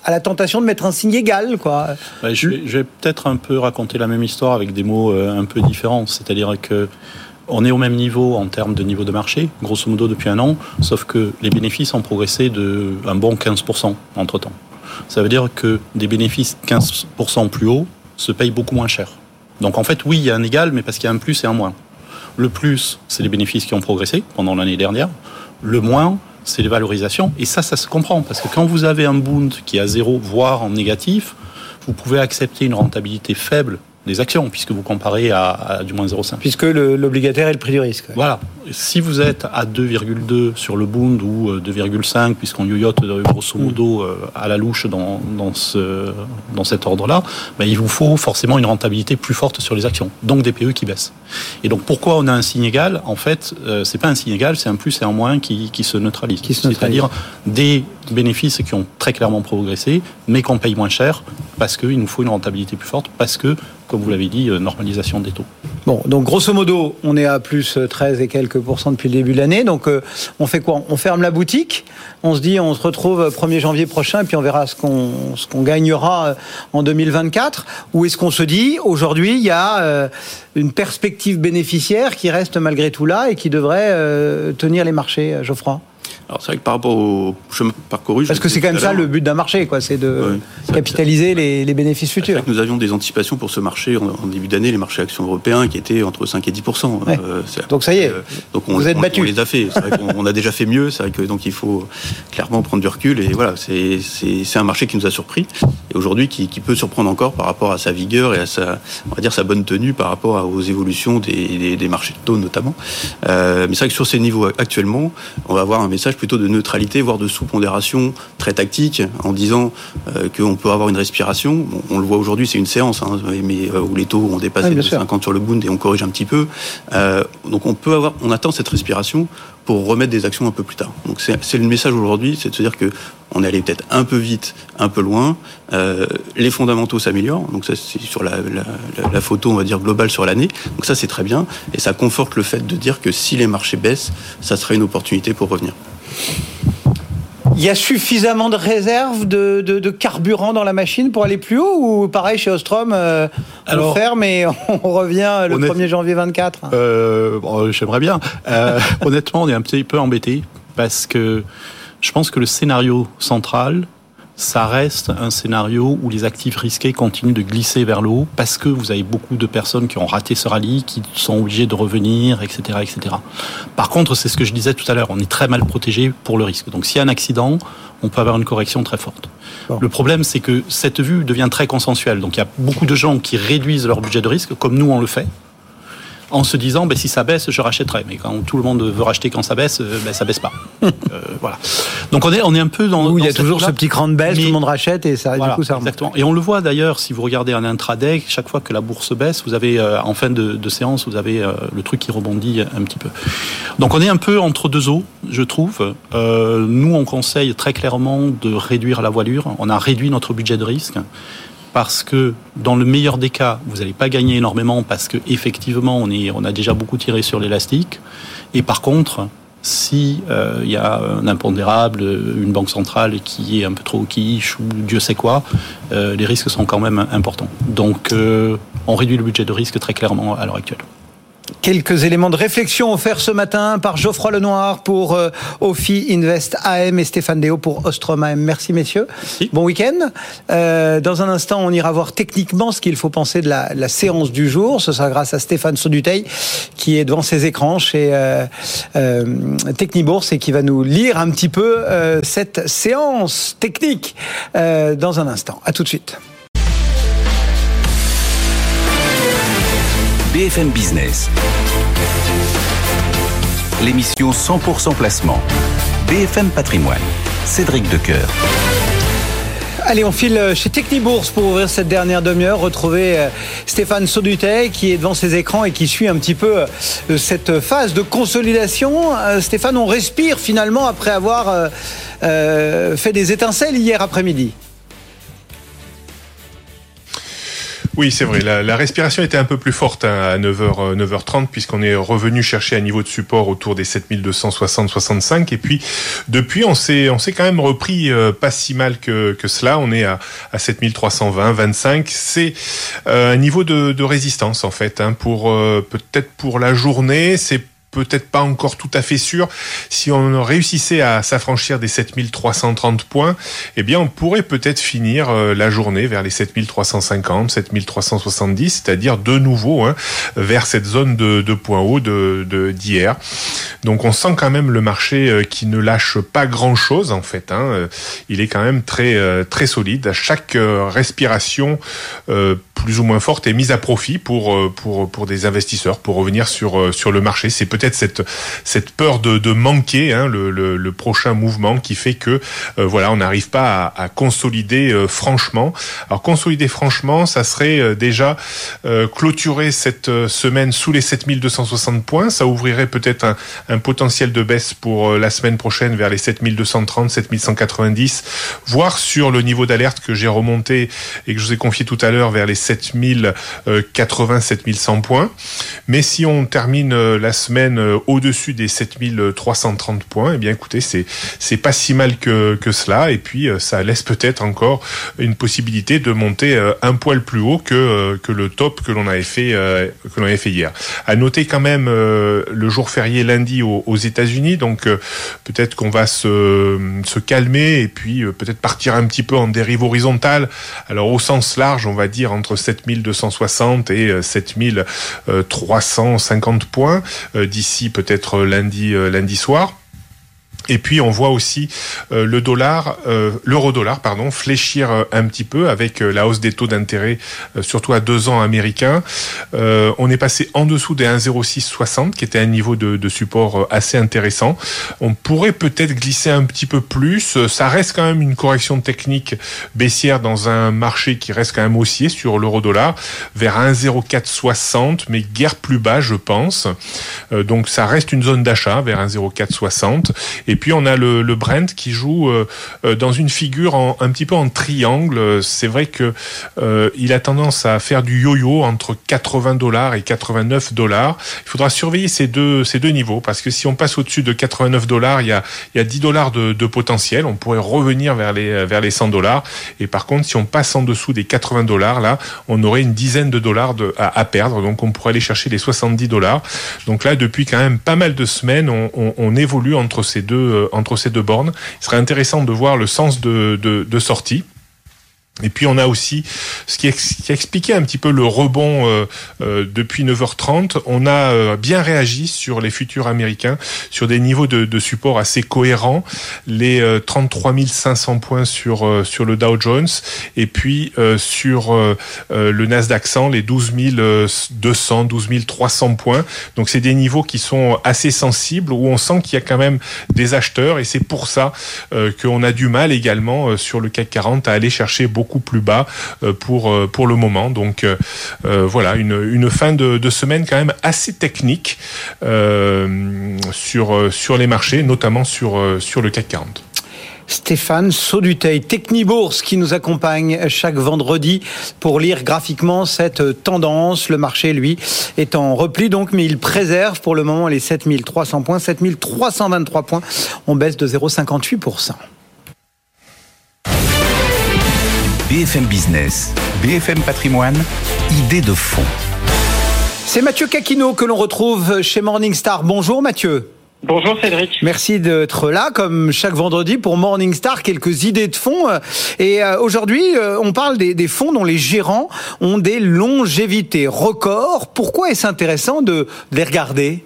la tentation de mettre un signe égal, quoi. je vais, peut-être un peu raconter la même histoire avec des mots un peu différents. C'est-à-dire que on est au même niveau en termes de niveau de marché, grosso modo depuis un an, sauf que les bénéfices ont progressé de un bon 15% entre temps ça veut dire que des bénéfices 15% plus hauts se payent beaucoup moins cher. Donc en fait, oui, il y a un égal, mais parce qu'il y a un plus et un moins. Le plus, c'est les bénéfices qui ont progressé pendant l'année dernière. Le moins, c'est les valorisations. Et ça, ça se comprend, parce que quand vous avez un Bund qui est à zéro, voire en négatif, vous pouvez accepter une rentabilité faible des actions, puisque vous comparez à, du moins 0,5. Puisque l'obligataire est le prix du risque. Voilà. Si vous êtes à 2,2 sur le Bund ou 2,5, euh, puisqu'on yoyote euh, grosso hmm. modo euh, à la louche dans, dans, ce, dans cet ordre-là, ben, il vous faut forcément une rentabilité plus forte sur les actions, donc des PE qui baissent. Et donc pourquoi on a un signe égal? En fait, c'est pas un signe égal, c'est un plus et un moins qui, qui se neutralisent. C'est-à-dire des bénéfices qui ont très clairement progressé, mais qu'on paye moins cher parce qu'il nous faut une rentabilité plus forte, parce que comme vous l'avez dit, euh, normalisation des taux. Bon, donc grosso modo, on est à plus 13 et quelques pourcents depuis le début de l'année. Donc euh, on fait quoi? On ferme la boutique, on se dit on se retrouve 1er janvier prochain, puis on verra ce qu'on gagnera euh, en 2024. Ou est-ce qu'on se dit aujourd'hui il y a une perspective bénéficiaire qui reste malgré tout là et qui devrait tenir les marchés, Geoffroy? Alors c'est vrai que par rapport au chemin parcouru... Parce que c'est quand même ça le but d'un marché, quoi, c'est de capitaliser les, bénéfices futurs. Vrai que nous avions des anticipations pour ce marché en, début d'année, les marchés actions européens qui étaient entre 5 et 10 euh, Donc ça y est, euh, donc on, vous êtes battu. On les a fait, c'est vrai qu'on a déjà fait mieux, c'est vrai que donc il faut clairement prendre du recul et voilà, c'est un marché qui nous a surpris et aujourd'hui qui, peut surprendre encore par rapport à sa vigueur et à sa, on va dire, sa bonne tenue par rapport aux évolutions des, des, marchés de taux notamment. Euh, mais c'est vrai que sur ces niveaux actuellement, on va avoir un message plutôt de neutralité, voire de sous-pondération très tactique, en disant euh, qu'on peut avoir une respiration. on le voit aujourd'hui, c'est une séance, hein, mais euh, où les taux ont dépassé les 50 sur le Bund et on corrige un petit peu. Euh, donc on peut avoir, on attend cette respiration pour remettre des actions un peu plus tard. Donc c'est le message aujourd'hui, c'est de se dire que on est allé peut-être un peu vite, un peu loin. les fondamentaux s'améliorent, donc ça c'est sur la, la, photo on va dire globale sur l'année. Donc ça c'est très bien et ça conforte le fait de dire que si les marchés baissent, ça serait une opportunité pour revenir. Il y a suffisamment de réserves de, de, carburant dans la machine pour aller plus haut ou pareil chez Ostrom, euh, on ferme et on (laughs) revient le 1er janvier 24 euh, J'aimerais bien. Euh, (laughs) honnêtement, on est un petit peu embêté parce que je pense que le scénario central, ça reste un scénario où les actifs risqués continuent de glisser vers le haut parce que vous avez beaucoup de personnes qui ont raté ce rallye, qui sont obligées de revenir, etc., etc. Par contre, c'est ce que je disais tout à l'heure, on est très mal protégé pour le risque. Donc s'il y a un accident, on peut avoir une correction très forte. Le problème, c'est que cette vue devient très consensuelle. Donc il y a beaucoup de gens qui réduisent leur budget de risque, comme nous on le fait en se disant ben, si ça baisse, je rachèterai. Mais quand tout le monde veut racheter quand ça baisse, euh, ben, ça baisse pas. (laughs) Euh, voilà. Donc on est, on est un peu dans. Où il y a toujours ce petit cran de baisse, tout le monde rachète et ça, du coup, ça Exactement. Et on le voit d'ailleurs, si vous regardez un intraday, chaque fois que la bourse baisse, vous avez euh, en fin de, séance, vous avez le truc qui rebondit un petit peu. Donc on est un peu entre deux eaux, je trouve. nous, on conseille très clairement de réduire la voilure. On a réduit notre budget de risque parce que dans le meilleur des cas, vous n'allez pas gagner énormément parce que effectivement, on, est, on a déjà beaucoup tiré sur l'élastique. Et par contre, si il euh, y a un impondérable, une banque centrale qui est un peu trop quiche ou Dieu sait quoi, euh, les risques sont quand même importants. Donc, euh, on réduit le budget de risque très clairement à l'heure actuelle. Quelques éléments de réflexion offerts ce matin par Geoffroy Lenoir pour euh, Ophi Invest AM et Stéphane Déo pour Ostrom AM. Merci messieurs. Bon week-end. Euh, dans un instant, on ira voir techniquement ce qu'il faut penser de la, la, séance du jour. Ce sera grâce à Stéphane Sauduteil qui est devant ses écrans chez euh, euh Technibourse et qui va nous lire un petit peu euh, cette séance technique dans un instant. À tout de suite. BFM Business. L'émission 100% placement. BFM Patrimoine. Cédric Decoeur. Allez, on file chez Technibourse pour ouvrir cette dernière demi-heure, retrouver euh, Stéphane Saudutet qui est devant ses écrans et qui suit un petit peu euh, cette phase de consolidation. Euh, Stéphane, on respire finalement après avoir fait des étincelles hier après-midi. Oui, c'est vrai. La, respiration était un peu plus forte hein, à 9h, 9h30 puisqu'on est revenu chercher un niveau de support autour des 7260-65. Et puis, depuis, on s'est, on s'est quand même repris euh, pas si mal que, que cela. On est à, à 7320, 25. C'est euh, un niveau de, de, résistance, en fait, hein, pour euh, peut-être pour la journée. C'est peut-être pas encore tout à fait sûr. Si on réussissait à s'affranchir des 7330 points, eh bien, on pourrait peut-être finir euh, la journée vers les 7350, 7370, c'est-à-dire de nouveau hein, vers cette zone de, de points hauts de d'hier. Donc, on sent quand même le marché euh, qui ne lâche pas grand-chose en fait. Hein. Euh, il est quand même très très solide. À chaque respiration plus ou moins forte est mise à profit pour pour pour des investisseurs pour revenir sur sur le marché. C'est peut-être cette cette peur de, manquer hein, le, prochain mouvement qui fait que euh, voilà on n'arrive pas à, consolider euh, franchement. Alors consolider franchement, ça serait euh, déjà clôturer cette semaine sous les 7260 points. Ça ouvrirait peut-être un, un, potentiel de baisse pour la semaine prochaine vers les 7230, 7190, voire sur le niveau d'alerte que j'ai remonté et que je vous ai confié tout à l'heure vers les 7080, 7100 points. Mais si on termine la semaine euh, au-dessus des 7330 points, eh bien écoutez, c'est pas si mal que, cela. Et puis euh, ça laisse peut-être encore une possibilité de monter euh, un poil plus haut que le top que l'on avait fait que l'on hier. À noter quand même le jour férié lundi aux, États-Unis, donc peut-être qu'on va se calmer et puis peut-être partir un petit peu en dérive horizontale. Alors au sens large, on va dire entre 7260 et 7350 points peut-être lundi, euh, lundi soir. Et puis on voit aussi euh, le dollar, euh, l'euro-dollar, pardon, fléchir euh, un petit peu avec la hausse des taux d'intérêt, surtout à deux ans américains. on est passé en dessous des 1,0660, qui était un niveau de, support assez intéressant. On pourrait peut-être glisser un petit peu plus. Ça reste quand même une correction technique baissière dans un marché qui reste quand même haussier sur l'euro-dollar, vers 1,0460, mais guère plus bas, je pense. donc ça reste une zone d'achat vers 1,0460. Et puis on a le, Brent qui joue dans une figure un petit peu en triangle. C'est vrai que il a tendance à faire du yo-yo entre 80 dollars et 89 dollars. Il faudra surveiller ces deux ces deux niveaux parce que si on passe au-dessus de 89 dollars, il y a il y a 10 dollars de, potentiel. On pourrait revenir vers les vers les 100 dollars. Et par contre, si on passe en dessous des 80 dollars, là, on aurait une dizaine de dollars à, à, perdre. Donc on pourrait aller chercher les 70 dollars. Donc là, depuis quand même pas mal de semaines, on, on évolue entre ces deux euh, entre ces deux bornes. Il serait intéressant de voir le sens de, sortie. Et puis on a aussi ce qui, a expliqué un petit peu le rebond euh, euh, depuis 9h30. On a euh, bien réagi sur les futurs américains, sur des niveaux de, de support assez cohérents, les 33 500 points sur sur le Dow Jones, et puis sur le Nasdaq 100 les 12 200, 12 300 points. Donc c'est des niveaux qui sont assez sensibles où on sent qu'il y a quand même des acheteurs, et c'est pour ça qu'on a du mal également sur le CAC 40 à aller chercher beaucoup plus bas euh, pour, euh, pour le moment. Donc euh, voilà, une, une fin de, de, semaine quand même assez technique sur, sur les marchés, notamment sur, sur le CAC 40. Stéphane Sauduteil, Technibourse, qui nous accompagne chaque vendredi pour lire graphiquement cette tendance. Le marché, lui, est en repli, donc, mais il préserve pour le moment les 7300 points, 7323 points. On baisse de 0,58%. BFM Business, BFM Patrimoine, idée de fond. C'est Mathieu Caquino que l'on retrouve chez Morningstar. Bonjour Mathieu. Bonjour Cédric. Merci d'être là, comme chaque vendredi, pour Morningstar, quelques idées de fonds. Et euh, aujourd'hui, euh, on parle des, des, fonds dont les gérants ont des longévités records. Pourquoi est-ce intéressant de les regarder?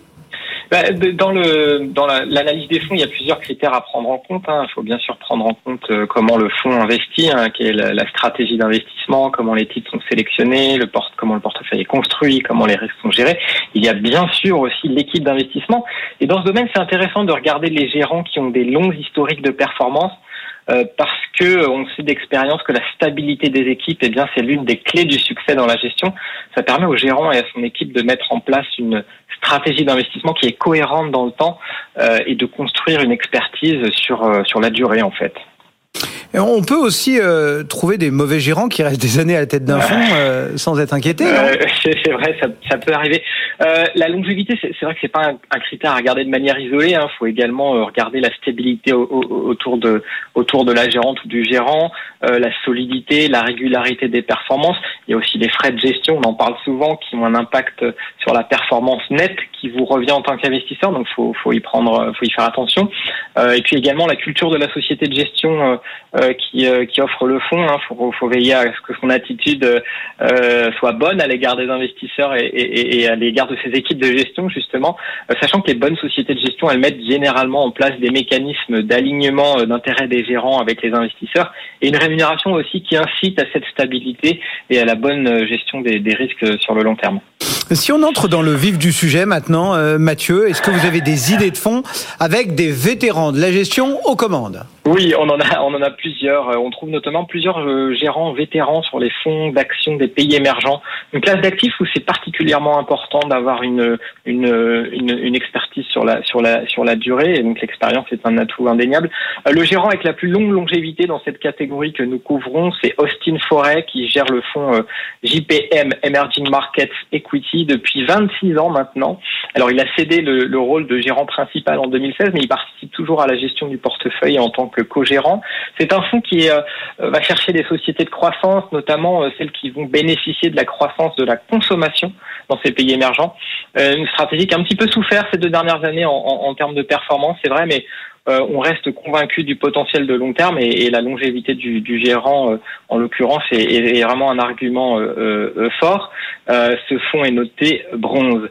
Dans le dans l'analyse des fonds, il y a plusieurs critères à prendre en compte. Hein. Il faut bien sûr prendre en compte euh, comment le fonds investit, hein, quelle est la, stratégie d'investissement, comment les titres sont sélectionnés, le port, comment le portefeuille est construit, comment les risques sont gérés. Il y a bien sûr aussi l'équipe d'investissement. Et dans ce domaine, c'est intéressant de regarder les gérants qui ont des longues historiques de performance euh, parce que on sait d'expérience que la stabilité des équipes, eh bien, c'est l'une des clés du succès dans la gestion. Ça permet au gérant et à son équipe de mettre en place une stratégie d'investissement qui est cohérente dans le temps euh, et de construire une expertise sur euh, sur la durée en fait. On peut aussi euh, trouver des mauvais gérants qui restent des années à la tête d'un fonds euh, sans être inquiétés. Euh, (laughs) c'est vrai, ça, peut arriver. La longévité, c'est vrai que c'est pas un, critère à regarder de manière isolée. Il hein. faut également regarder la stabilité au, au, autour de autour de la gérante ou du gérant, la solidité, la régularité des performances. Il y a aussi les frais de gestion, on en parle souvent, qui ont un impact sur la performance nette qui vous revient en tant qu'investisseur. Donc, faut faut y prendre, faut y faire attention. et puis également la culture de la société de gestion qui, euh, qui offre le fonds. Il hein. faut, veiller à ce que son attitude euh, soit bonne à l'égard des investisseurs et, à l'égard de ses équipes de gestion, justement, sachant que les bonnes sociétés de gestion, elles mettent généralement en place des mécanismes d'alignement d'intérêt des gérants avec les investisseurs et une rémunération aussi qui incite à cette stabilité et à la bonne gestion des risques sur le long terme. Si on entre dans le vif du sujet maintenant, euh, Mathieu, est-ce que vous avez des idées de fonds avec des vétérans de la gestion aux commandes? Oui, on en a, plusieurs. Euh, on trouve notamment plusieurs euh, gérants vétérans sur les fonds d'action des pays émergents. Une classe d'actifs où c'est particulièrement important d'avoir une, expertise sur la durée. Et donc l'expérience est un atout indéniable. Le gérant avec la plus longue longévité dans cette catégorie que nous couvrons, c'est Austin Forêt qui gère le fonds JPM Emerging Markets Equity depuis 26 ans maintenant. Alors il a cédé le, le, rôle de gérant principal en 2016, mais il participe toujours à la gestion du portefeuille en tant que co-gérant. C'est un fonds qui euh, va chercher des sociétés de croissance, notamment euh, celles qui vont bénéficier de la croissance de la consommation dans ces pays émergents. Euh, une stratégie qui a un petit peu souffert ces deux dernières années en, termes de performance, c'est vrai, mais euh, on reste convaincu du potentiel de long terme et, la longévité du, du gérant, euh, en l'occurrence, est, est, vraiment un argument euh, fort. ce fonds est noté bronze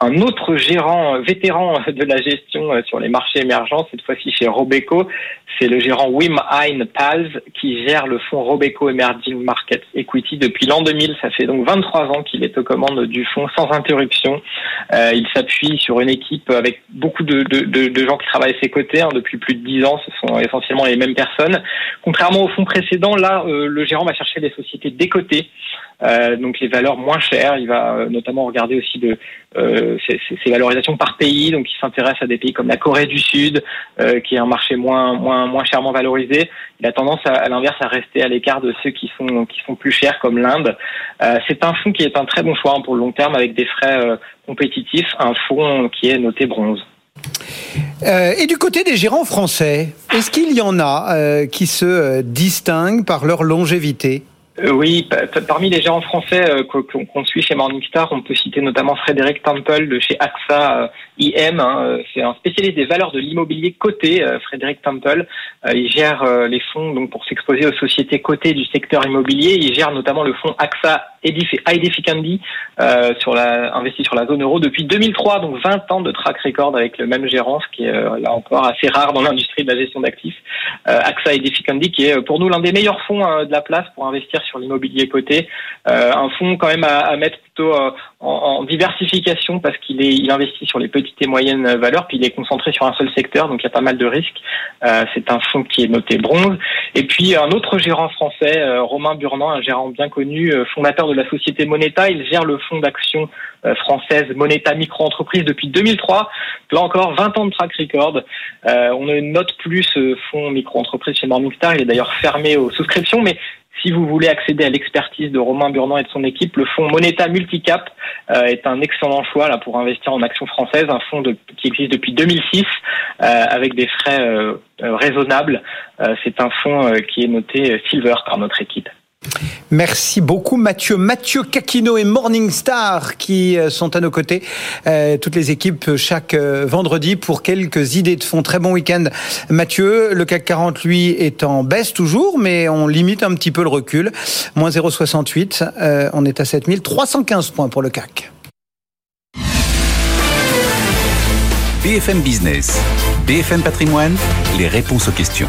un autre gérant vétéran (laughs) de la gestion euh, sur les marchés émergents, cette fois-ci chez Robeco, c'est le gérant Wim Hein Pals qui gère le fonds Robeco Emerging Markets Equity depuis l'an 2000. Ça fait donc 23 ans qu'il est aux commandes du fonds sans interruption. Euh, il s'appuie sur une équipe avec beaucoup de, gens qui travaillent à ses côtés hein, depuis plus de 10 ans. Ce sont essentiellement les mêmes personnes. Contrairement au fonds précédent, là, euh, le gérant va chercher des sociétés décotées, euh, donc les valeurs moins chères. Il va euh, notamment regarder aussi de ces valorisations par pays, donc il s'intéresse à des pays comme la Corée du Sud, qui est un marché moins moins moins chèrement valorisé. Il a tendance à, à l'inverse à rester à l'écart de ceux qui sont qui sont plus chers comme l'Inde. c'est un fonds qui est un très bon choix hein, pour le long terme avec des frais compétitifs, un fonds qui est noté bronze. Euh, et du côté des gérants français, est-ce qu'il y en a euh, qui se euh, distinguent par leur longévité? euh, oui, parmi les gérants français euh, qu'on suit chez Morningstar, on peut citer notamment Frédéric Temple de chez AXA euh, IM. Hein, c'est un spécialiste des valeurs de l'immobilier coté, Frédéric Temple. Il gère les fonds donc pour s'exposer aux sociétés cotées du secteur immobilier. Il gère notamment le fonds AXA Edificandi sur la investi sur la zone euro depuis 2003, donc 20 ans de track record avec le même gérant, ce qui est là encore assez rare dans l'industrie de la gestion d'actifs. AXA Edificandi qui est pour nous l'un des meilleurs fonds de la place pour investir sur l'immobilier coté. Euh, un fonds quand même à, mettre euh, en, diversification parce qu'il est il investit sur les petites et moyennes valeurs, puis il est concentré sur un seul secteur, donc il y a pas mal de risques. Euh, c'est un fonds qui est noté bronze. Et puis un autre gérant français, Romain Burnand, un gérant bien connu, fondateur de la société Moneta, il gère le fonds d'action française Moneta Micro-entreprise depuis 2003. Là encore, 20 ans de track record. on ne note plus ce fonds micro-entreprise chez Morningstar. Il est d'ailleurs fermé aux souscriptions, mais si vous voulez accéder à l'expertise de Romain Burnand et de son équipe, le fonds Moneta Multicap euh, est un excellent choix là pour investir en actions françaises, un fonds qui existe depuis 2006 euh, avec des frais euh, raisonnables. C'est un fonds qui est noté Silver par notre équipe. Merci beaucoup Mathieu. Mathieu Kakino et Morningstar qui euh, sont à nos côtés, euh, toutes les équipes chaque euh, vendredi pour quelques idées de fonds. Très bon week-end Mathieu. Le CAC 40 lui est en baisse toujours, mais on limite un petit peu le recul. Moins 0,68, on est à 7315 points pour le CAC. BFM Business, BFM Patrimoine, les réponses aux questions.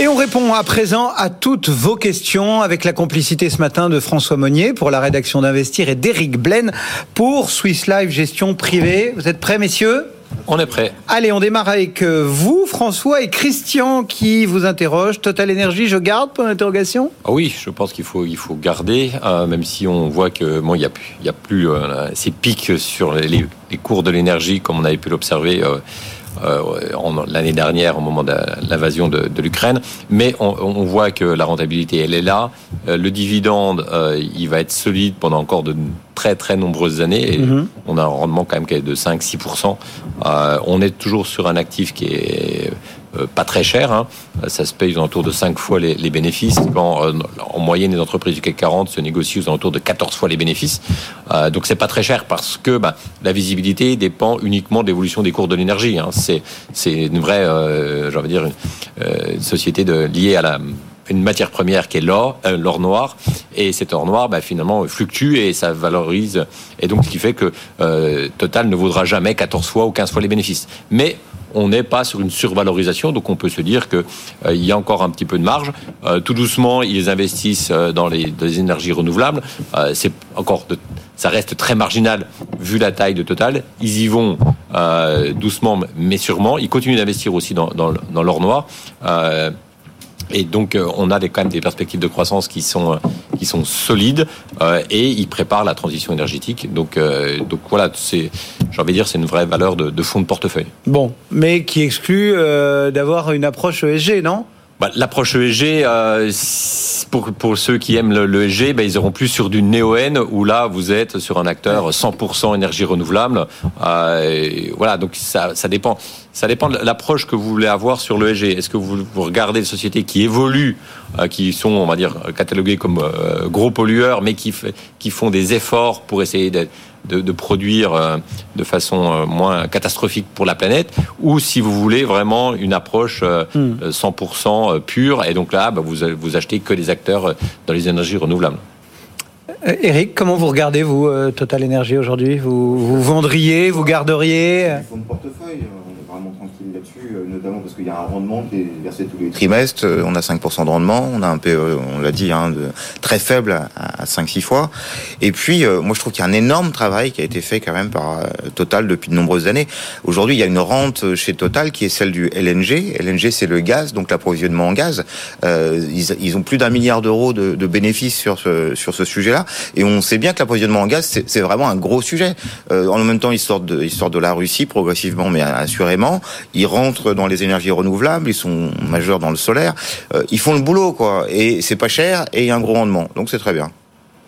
Et on répond à présent à toutes vos questions avec la complicité ce matin de François Monnier pour la rédaction d'Investir et d'Éric Blaine pour Swiss Life Gestion Privée. Vous êtes prêts, messieurs? On est prêt. Allez, on démarre avec euh, vous, François et Christian, qui vous interrogent. Total Énergie, je garde pour l'interrogation? Ah Oui, je pense qu'il faut, il faut garder, euh, même si on voit que bon, il n'y a plus, il y a plus euh, ces pics sur les, cours de l'énergie comme on avait pu l'observer. Euh, l'année dernière au moment de l'invasion de, l'Ukraine. Mais on, voit que la rentabilité, elle est là. Euh, le dividende, euh, il va être solide pendant encore de très très nombreuses années. Et mhm. On a un rendement quand même qui est de 5-6%. on est toujours sur un actif qui est euh, pas très cher. Hein. Ça se paye aux alentours de 5 fois les, bénéfices, euh, en moyenne les entreprises du CAC 40 se négocient aux alentours de 14 fois les bénéfices. Euh, donc c'est pas très cher parce que bah, la visibilité dépend uniquement de l'évolution des cours de l'énergie. Hein. C'est une vraie, euh, j'ai envie dire, société liée à la une matière première qui est l'or, l'or noir, et cet or noir, bah, finalement, fluctue et ça valorise. Et donc, ce qui fait que Total ne vaudra jamais 14 fois ou 15 fois les bénéfices. Mais on n'est pas sur une survalorisation, donc on peut se dire qu'il euh, y a encore un petit peu de marge. Euh, tout doucement, ils investissent euh, dans les, énergies renouvelables. c'est encore ça reste très marginal vu la taille de Total. Ils y vont doucement mais sûrement. Ils continuent d'investir aussi dans, dans l'or noir. Et donc, euh, on a des, quand même des perspectives de croissance qui sont, euh, qui sont solides euh, et ils préparent la transition énergétique. Donc, donc voilà, j'ai envie de dire, c'est une vraie valeur de, de fonds de portefeuille. Bon, mais qui exclut d'avoir une approche ESG, non? Bah, L'approche ESG, euh, pour, pour ceux qui aiment le, ESG, bah, ils auront plus sur du néo-N, où là, vous êtes sur un acteur 100% énergie renouvelable. Euh, voilà, donc ça, ça dépend. Ça dépend de l'approche que vous voulez avoir sur l'ESG. Est-ce que vous, vous, regardez des sociétés qui évoluent, euh, qui sont, on va dire, cataloguées comme euh, gros pollueurs, mais qui, qui font des efforts pour essayer d'être de, produire euh, de façon euh, moins catastrophique pour la planète, ou si vous voulez vraiment une approche 100% euh, hmm. pure, et donc là, bah, vous, vous achetez que les acteurs dans les énergies renouvelables. Eric, comment vous regardez, vous, Total Énergie aujourd'hui? Vous, vous vendriez, vous garderiez? Portefeuille, on est vraiment tranquille euh, notamment parce qu'il y a un rendement qui est versé tous les trimestres. Euh, on a 5% de rendement, on a un PE, on l'a dit, hein, de, très faible à, 5-6 fois. Et puis, euh, moi, je trouve qu'il y a un énorme travail qui a été fait quand même par Total depuis de nombreuses années. Aujourd'hui, il y a une rente chez Total qui est celle du LNG. LNG, c'est le gaz, donc l'approvisionnement en gaz. ils, ils, ont plus d'un milliard d'euros de, de, bénéfices sur ce, sur ce sujet-là. Et on sait bien que l'approvisionnement en gaz, c'est vraiment un gros sujet. en même temps, ils sortent de, ils sortent de la Russie progressivement, mais assurément. Ils rentrent dans les énergies renouvelables, ils sont majeurs dans le solaire. Euh, ils font le boulot, quoi. Et c'est pas cher et il y a un gros rendement. Donc c'est très bien.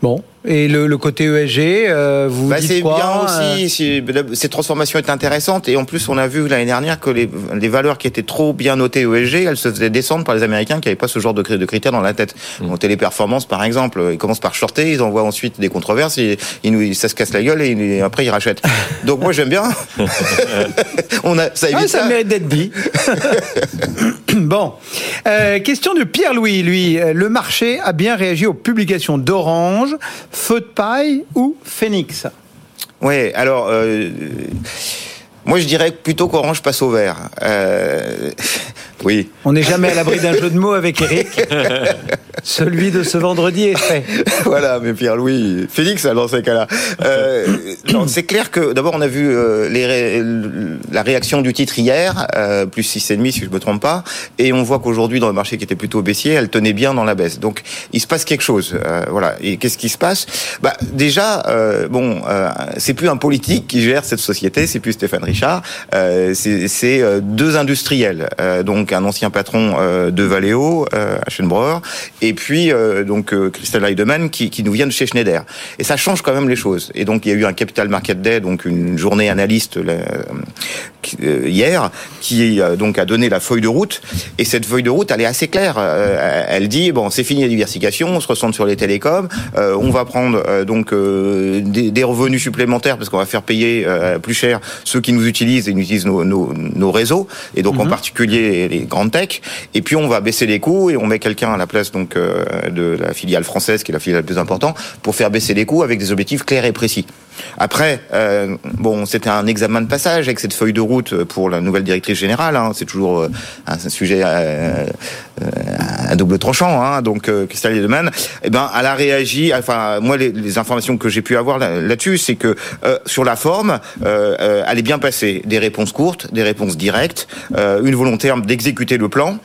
Bon, et le, le, côté ESG, euh, vous bah, dites quoi bien aussi. Euh cette transformation est intéressante et en plus on a vu l'année dernière que les, les, valeurs qui étaient trop bien notées ESG, elles se faisaient descendre par les Américains qui n'avaient pas ce genre de, de, critères dans la tête. Mmh. Téléperformance par exemple, ils commencent par shorter, ils envoient ensuite des controverses, ils, ça se casse la gueule et, après ils rachètent. (laughs) Donc moi j'aime bien. (laughs) on a ça, évite ça, ça mérite d'être dit. (laughs) bon, euh, question de Pierre Louis, lui, le marché a bien réagi aux publications d'Orange Feu de paille ou Phoenix Oui, alors. Euh, moi, je dirais plutôt qu'Orange passe au vert. Euh, oui. On n'est jamais à l'abri d'un jeu de mots avec Eric. (laughs) Celui de ce vendredi est fait. (laughs) voilà, mais Pierre-Louis, Félix, dans ces cas-là. Euh, (coughs) c'est clair que d'abord on a vu euh, les la réaction du titre hier, euh, plus 6,5 si je me trompe pas, et on voit qu'aujourd'hui dans le marché qui était plutôt baissier, elle tenait bien dans la baisse. Donc il se passe quelque chose. Euh, voilà. Et qu'est-ce qui se passe? Bah déjà, euh, bon, c'est plus un politique qui gère cette société, c'est plus Stéphane Richard, c'est deux industriels. donc un ancien patron euh, de Valeo, euh, Aschenbreur, et puis euh, donc Christelle Heidemann qui, qui nous vient de chez Schneider. Et ça change quand même les choses. Et donc il y a eu un Capital Market Day, donc une journée analyste hier, qui donc a donné la feuille de route. Et cette feuille de route, elle est assez claire. elle dit bon, c'est fini la diversification, on se recentre sur les télécoms, on va prendre donc des, des, revenus supplémentaires parce qu'on va faire payer plus cher ceux qui nous utilisent et nous utilisent nos, nos, nos réseaux, et donc en mhm. particulier les tech. Et puis on va baisser les coûts et on met quelqu'un à la place donc euh, de la filiale française qui est la filiale la plus importante pour faire baisser les coûts avec des objectifs clairs et précis. Après, euh, bon, c'était un examen de passage avec cette feuille de route pour la nouvelle directrice générale. Hein. C'est toujours euh, un sujet euh, à double tranchant. Hein. Donc, Christelle Edelman, eh ben, elle a réagi. Enfin, moi, les, les informations que j'ai pu avoir là-dessus, c'est que sur la forme, elle est bien passée. Des réponses courtes, des réponses directes, une volonté d'exécuter le plan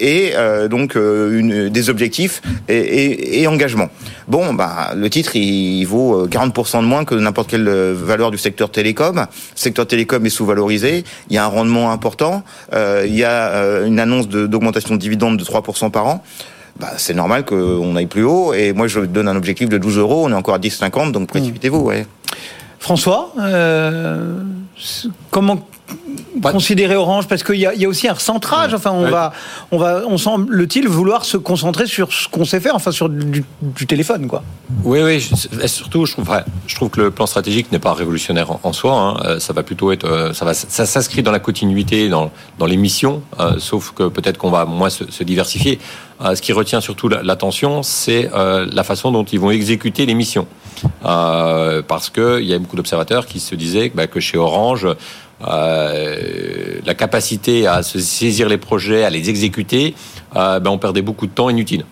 et donc une, des objectifs et, et, et engagement. Bon, bah, le titre, il, il vaut 40% de moins que n'importe quelle euh, valeur du secteur télécom. Le secteur télécom est sous-valorisé. Il y a un rendement important. Euh, il y a euh, une annonce d'augmentation de, dividendes de 3% par an. Bah, c'est normal qu'on aille plus haut. Et moi, je donne un objectif de 12 euros. On est encore à 10,50, donc précipitez-vous. Ouais. François, comment considérer Orange? Parce qu'il y, y, a aussi un recentrage. Enfin, on va, on va, on semble-t-il vouloir se concentrer sur ce qu'on sait faire, enfin sur du, téléphone, quoi. Oui, oui. surtout, je trouve, je trouve que le plan stratégique n'est pas révolutionnaire en, soi. Hein. Euh, ça va plutôt être, euh, ça va, ça s'inscrit dans la continuité, dans, dans les missions, euh, sauf que peut-être qu'on va moins se, se diversifier. ce qui retient surtout l'attention, c'est la façon dont ils vont exécuter les missions. Parce qu'il y a beaucoup d'observateurs qui se disaient bah, que chez Orange, euh, la capacité à se saisir les projets, à les exécuter, euh, ben on perdait beaucoup de temps inutile.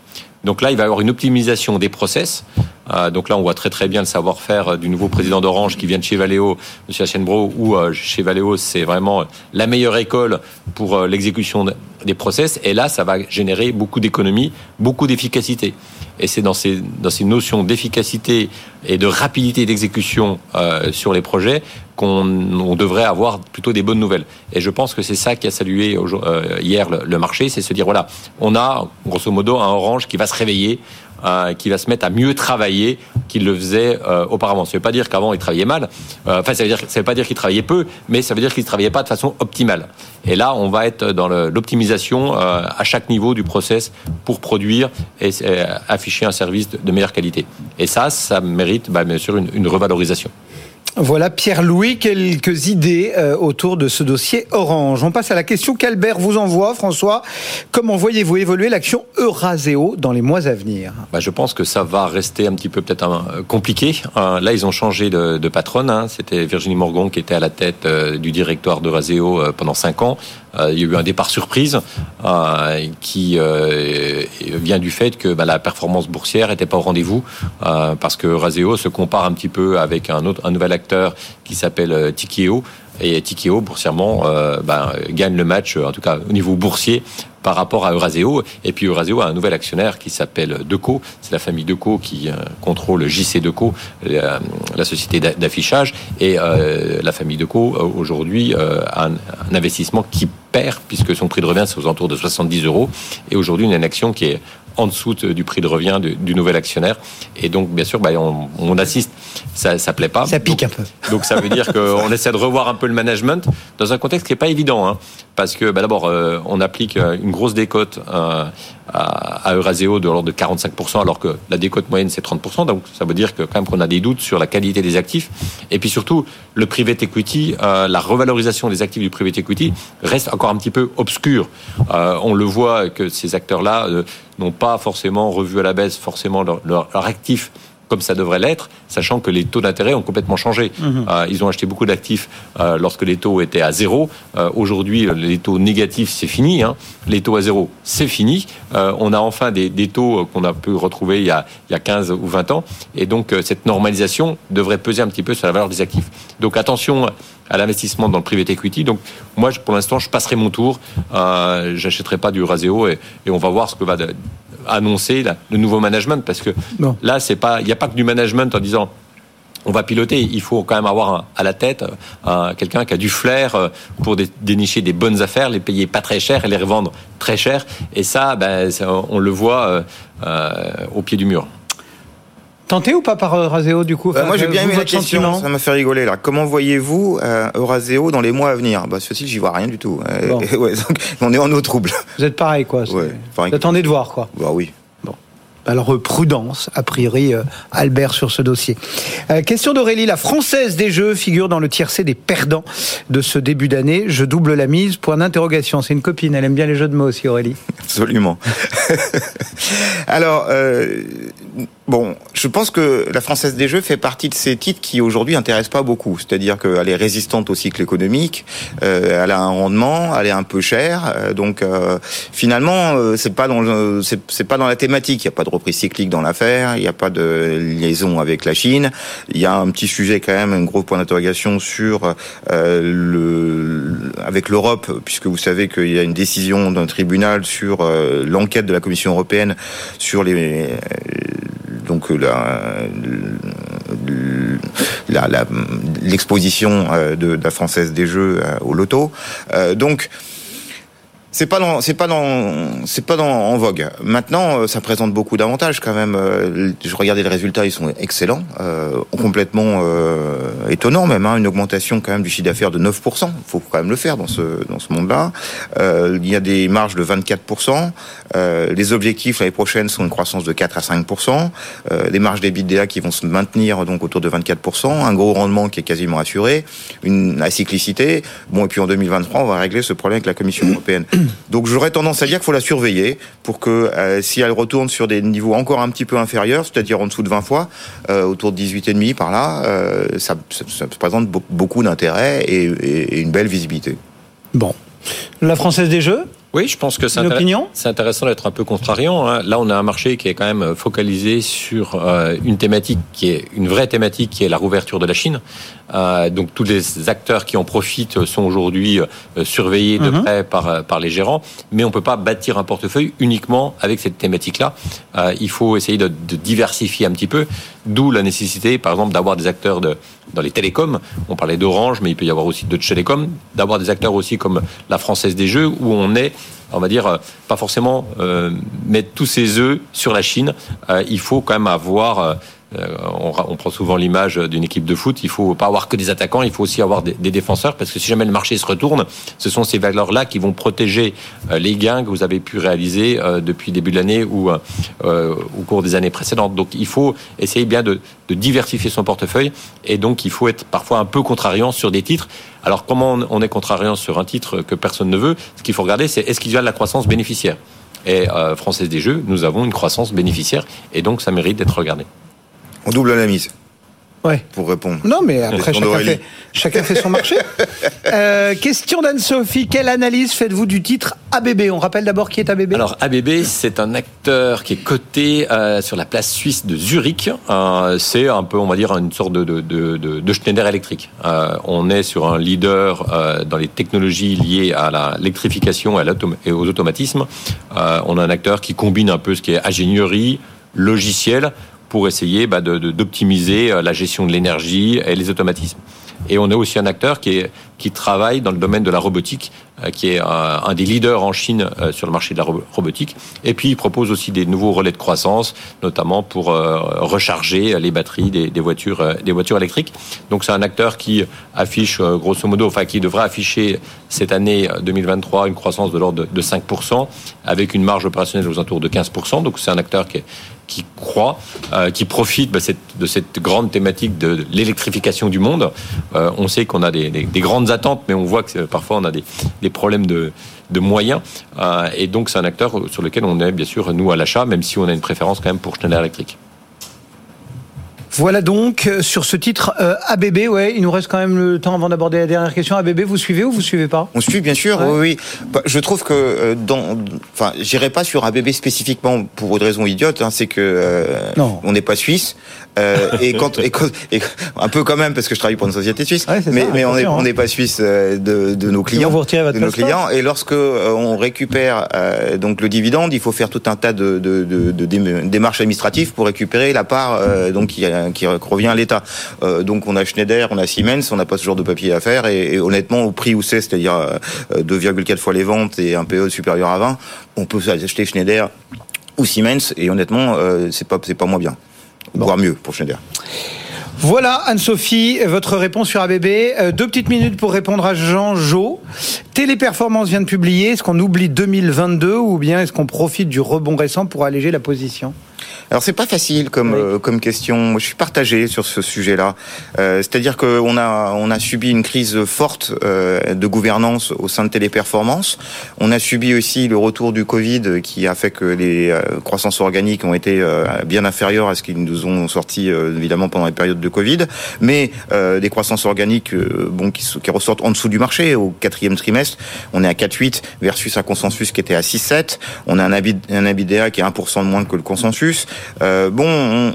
Donc là, il va y avoir une optimisation des process. Euh, donc là, on voit très très bien le savoir-faire du nouveau président d'Orange qui vient de chez Valeo, M. Hachenbro, où chez Valeo, c'est vraiment la meilleure école pour l'exécution des process. Et là, ça va générer beaucoup d'économies, beaucoup d'efficacité. Et c'est dans ces, dans ces notions d'efficacité et de rapidité d'exécution sur les projets qu'on devrait avoir plutôt des bonnes nouvelles. Et je pense que c'est ça qui a salué euh, hier le, marché, c'est se dire voilà, on a grosso modo un Orange qui va se réveiller, euh, qui va se mettre à mieux travailler qu'il le faisait euh, auparavant. Ça ne veut pas dire qu'avant il travaillait mal. enfin, ça veut dire, ça veut pas dire qu'il travaillait peu, mais ça veut dire qu'il ne travaillait pas de façon optimale. Et là, on va être dans l'optimisation à chaque niveau du process pour produire et, afficher un service de, meilleure qualité. Et ça, ça mérite bah, bien sûr une revalorisation. Voilà, Pierre-Louis, quelques idées euh, autour de ce dossier Orange. On passe à la question qu'Albert vous envoie, François. Comment voyez-vous évoluer l'action Euraseo dans les mois à venir? Bah, Je pense que ça va rester un petit peu peut-être euh, compliqué. Euh, là, ils ont changé de, de patronne. Hein. C'était Virginie Morgon qui était à la tête du directoire d'Euraseo pendant cinq ans. il y a eu un départ surprise qui vient du fait que bah, la performance boursière n'était pas au rendez-vous parce que Euraseo se compare un petit peu avec un autre, un nouvel acteur qui s'appelle euh, Tikeo. Et Tikeo, boursièrement, euh, ben, gagne le match, en tout cas au niveau boursier, par rapport à Euraseo. Et puis Euraseo a un nouvel actionnaire qui s'appelle Deco. C'est la famille Deco qui euh, contrôle JC Deco, la, société d'affichage. Et la famille Deco, aujourd'hui, a un, investissement qui perd, puisque son prix de revient, c'est aux alentours de 70 euros. Et aujourd'hui, une action qui est en dessous du prix de revient du, nouvel actionnaire. Et donc, bien sûr, bah, on, assiste, ça ne plaît pas. Ça pique un peu. (laughs) Donc, ça veut dire qu'on essaie de revoir un peu le management dans un contexte qui n'est pas évident. Hein, parce que, bah, d'abord, euh, on applique euh, une grosse décote euh, à, Euraseo de l'ordre de 45%, alors que la décote moyenne, c'est 30%. Donc, ça veut dire que quand même qu'on a des doutes sur la qualité des actifs. Et puis surtout, le private equity, la revalorisation des actifs du private equity reste encore un petit peu obscur. on le voit que ces acteurs-là n'ont pas forcément revu à la baisse forcément leur, leur, actif comme ça devrait l'être, sachant que les taux d'intérêt ont complètement changé. Mhm. Euh, ils ont acheté beaucoup d'actifs euh, lorsque les taux étaient à zéro. Euh, aujourd'hui, les taux négatifs, c'est fini. Hein. Les taux à zéro, c'est fini. on a enfin des, des taux qu'on a pu retrouver il y, a, il y a 15 ou 20 ans. Et donc, cette normalisation devrait peser un petit peu sur la valeur des actifs. Donc, attention à l'investissement dans le private equity. Donc moi, pour l'instant, je passerai mon tour. Euh, J'achèterai pas du Raseo et, et, on va voir ce que va annoncer le nouveau management parce que là, c'est pas, il n'y a pas que du management en disant on va piloter. Il faut quand même avoir à la tête euh, quelqu'un qui a du flair euh, pour dénicher des bonnes affaires, les payer pas très cher et les revendre très cher. Et ça, ben, on le voit euh, au pied du mur. Tenté ou pas par Euraseo du coup euh, Moi j'ai bien aimé la question, ça m'a fait rigoler là. Comment voyez-vous euh, Euraseo dans les mois à venir? Bah ceci j'y vois rien du tout. Euh, (laughs) on est en eau trouble. Vous êtes pareil quoi. Vous attendez de voir quoi. Bah oui. Alors prudence, a priori, euh, Albert sur ce dossier. Euh, question d'Aurélie, la française des jeux figure dans le tiercé des perdants de ce début d'année. Je double la mise, point d'interrogation. C'est une copine, elle aime bien les jeux de mots aussi, Aurélie. Absolument. (laughs) Alors, euh, bon, je pense que la française des jeux fait partie de ces titres qui aujourd'hui intéressent pas beaucoup. C'est-à-dire qu'elle est résistante au cycle économique, elle a un rendement, elle est un peu chère. donc, finalement, c'est pas pas dans la thématique. Il y a pas de reprise cyclique dans l'affaire, il n'y a pas de liaison avec la Chine. Il y a un petit sujet quand même, un gros point d'interrogation sur euh, le avec l'Europe, puisque vous savez qu'il y a une décision d'un tribunal sur euh, l'enquête de la Commission européenne sur les euh, donc la l'exposition de, la française des jeux au loto. donc c'est pas dans, c'est pas dans, c'est pas dans, en vogue. Maintenant, euh, ça présente beaucoup d'avantages quand même. Euh, je regardais les résultats, ils sont excellents, euh, complètement euh, étonnants même. Hein, une augmentation quand même du chiffre d'affaires de 9%. Il faut quand même le faire dans ce dans ce monde-là. Euh, il y a des marges de 24%. Euh, les objectifs l'année prochaine sont une croissance de 4 à 5%. des marges d'EBITDA qui vont se maintenir donc autour de 24%. Un gros rendement qui est quasiment assuré. Une la cyclicité. Bon et puis en 2023, on va régler ce problème avec la Commission européenne. (clears throat) Donc j'aurais tendance à dire qu'il faut la surveiller pour que euh, si elle retourne sur des niveaux encore un petit peu inférieurs, c'est-à-dire en dessous de 20 fois, euh, autour de 18,5 par là, euh, ça, ça, ça, présente beaucoup d'intérêt et, et, une belle visibilité. Bon. La Française des Jeux? Oui, je pense que c'est intéressant d'être un peu contrariant. Hein. Là, on a un marché qui est quand même focalisé sur euh, une thématique qui est une vraie thématique, qui est la rouverture de la Chine. Euh, donc, tous les acteurs qui en profitent sont aujourd'hui euh, surveillés de mhm. près par, par les gérants. Mais on peut pas bâtir un portefeuille uniquement avec cette thématique-là. il faut essayer de, de, diversifier un petit peu. D'où la nécessité, par exemple, d'avoir des acteurs de, dans les télécoms. On parlait d'Orange, mais il peut y avoir aussi d'autres télécoms. D'avoir des acteurs aussi comme la Française des Jeux, où on est on va dire, pas forcément mettre tous ses œufs sur la Chine. il faut quand même avoir euh, on, prend souvent l'image d'une équipe de foot. Il faut pas avoir que des attaquants, il faut aussi avoir des, défenseurs parce que si jamais le marché se retourne, ce sont ces valeurs-là qui vont protéger euh, les gains que vous avez pu réaliser euh, depuis début de l'année ou au cours des années précédentes. Donc il faut essayer bien de, diversifier son portefeuille et donc il faut être parfois un peu contrariant sur des titres. Alors comment on est contrariant sur un titre que personne ne veut? Ce qu'il faut regarder, c'est est-ce qu'il y a de la croissance bénéficiaire? Et Française des Jeux, nous avons une croissance bénéficiaire et donc ça mérite d'être regardé. On double la mise. Ouais. Pour répondre. Non, mais après, chacun fait, chacun fait, son marché. (laughs) Euh, question d'Anne-Sophie. Quelle analyse faites-vous du titre ABB On rappelle d'abord qui est ABB Alors, ABB, c'est un acteur qui est coté euh, sur la place suisse de Zurich. Euh, c'est un peu, on va dire, une sorte de, de, de, de Schneider électrique. on est sur un leader dans les technologies liées à l'électrification et aux automatismes. on a un acteur qui combine un peu ce qui est ingénierie, logiciel pour essayer bah, d'optimiser euh, la gestion de l'énergie et les automatismes. Et on a aussi un acteur qui, est, qui travaille dans le domaine de la robotique, qui est un, des leaders en Chine euh, sur le marché de la robotique. Et puis il propose aussi des nouveaux relais de croissance, notamment pour recharger les batteries des, voitures, des voitures électriques. Donc c'est un acteur qui affiche grosso modo, enfin qui devrait afficher cette année 2023 une croissance de l'ordre de 5%, avec une marge opérationnelle aux alentours de 15%. Donc c'est un acteur qui qui croit, euh, qui profite bah, de cette grande thématique de l'électrification du monde. Euh, on sait qu'on a des, grandes attentes, mais on voit que parfois on a des, problèmes de, moyens. Euh, et donc c'est un acteur sur lequel on est bien sûr nous à l'achat, même si on a une préférence quand même pour Schneider Electric. Voilà donc euh, sur ce titre euh, ABB. Ouais, il nous reste quand même le temps avant d'aborder la dernière question. ABB, vous suivez ou vous suivez pas? On suit bien sûr. Oui, oui. Bah, je trouve que euh, dans, enfin, j'irai pas sur ABB spécifiquement pour une raison idiote. Hein, c'est que on n'est pas suisse. Et, quand, et, un peu quand même parce que je travaille pour une société suisse, mais, mais on n'est on pas suisse de, de nos clients, vous votre de nos clients. Et lorsque on récupère donc le dividende, il faut faire tout un tas de, de, de démarches administratives pour récupérer la part donc qui qui revient à l'État. Euh, donc on a Schneider, on a Siemens, on n'a pas ce genre de papier à faire et, honnêtement au prix où c'est, c'est-à-dire 2,4 euh, fois les ventes et un PE supérieur à 20, on peut acheter Schneider ou Siemens et honnêtement euh, c'est pas c'est pas moins bien, voire mieux pour Schneider. Voilà, Anne-Sophie, votre réponse sur ABB. deux petites minutes pour répondre à Jean Jo. Téléperformance vient de publier. Est-ce qu'on oublie 2022 ou bien est-ce qu'on profite du rebond récent pour alléger la position? Alors c'est pas facile comme euh, comme question. Je suis partagé sur ce sujet-là. Euh, C'est-à-dire qu'on a on a subi une crise forte euh, de gouvernance au sein de Téléperformance. On a subi aussi le retour du Covid qui a fait que les euh, croissances organiques ont été euh, bien inférieures à ce qu'ils nous ont sorti évidemment pendant les périodes de Covid. Mais des croissances organiques bon qui, qui ressortent en dessous du marché au quatrième trimestre. On est à 4,8 versus un consensus qui était à 6,7. On a un, un EBITDA qui est 1% de moins que le consensus. Euh, bon,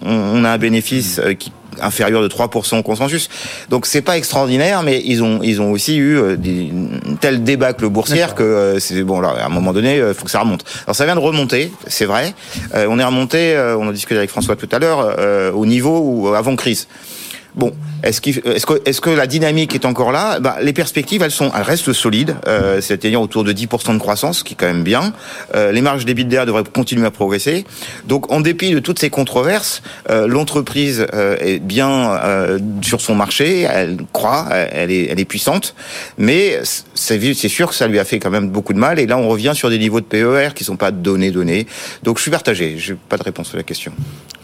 on, a un bénéfice euh, qui inférieur de 3% au consensus. Donc c'est pas extraordinaire, mais ils ont ils ont aussi eu euh, des, une telle débâcle boursière que c'est bon là à un moment donné faut que ça remonte. Alors ça vient de remonter, c'est vrai. on est remonté, on a discuté avec François tout à l'heure au niveau où avant crise. Bon, est-ce est que, est que, la dynamique est encore là? Bah, Les perspectives, elles sont, elles restent solides, euh, c'est-à-dire autour de 10% de croissance, ce qui est quand même bien. Euh, les marges d'EBITDA devraient continuer à progresser. Donc, en dépit de toutes ces controverses, euh, l'entreprise euh, est bien euh, sur son marché, elle croit, elle est, elle est puissante, mais c'est sûr que ça lui a fait quand même beaucoup de mal. Et là, on revient sur des niveaux de PER qui sont pas donnés, donnés. Donc, je suis partagé. J'ai pas de réponse à la question.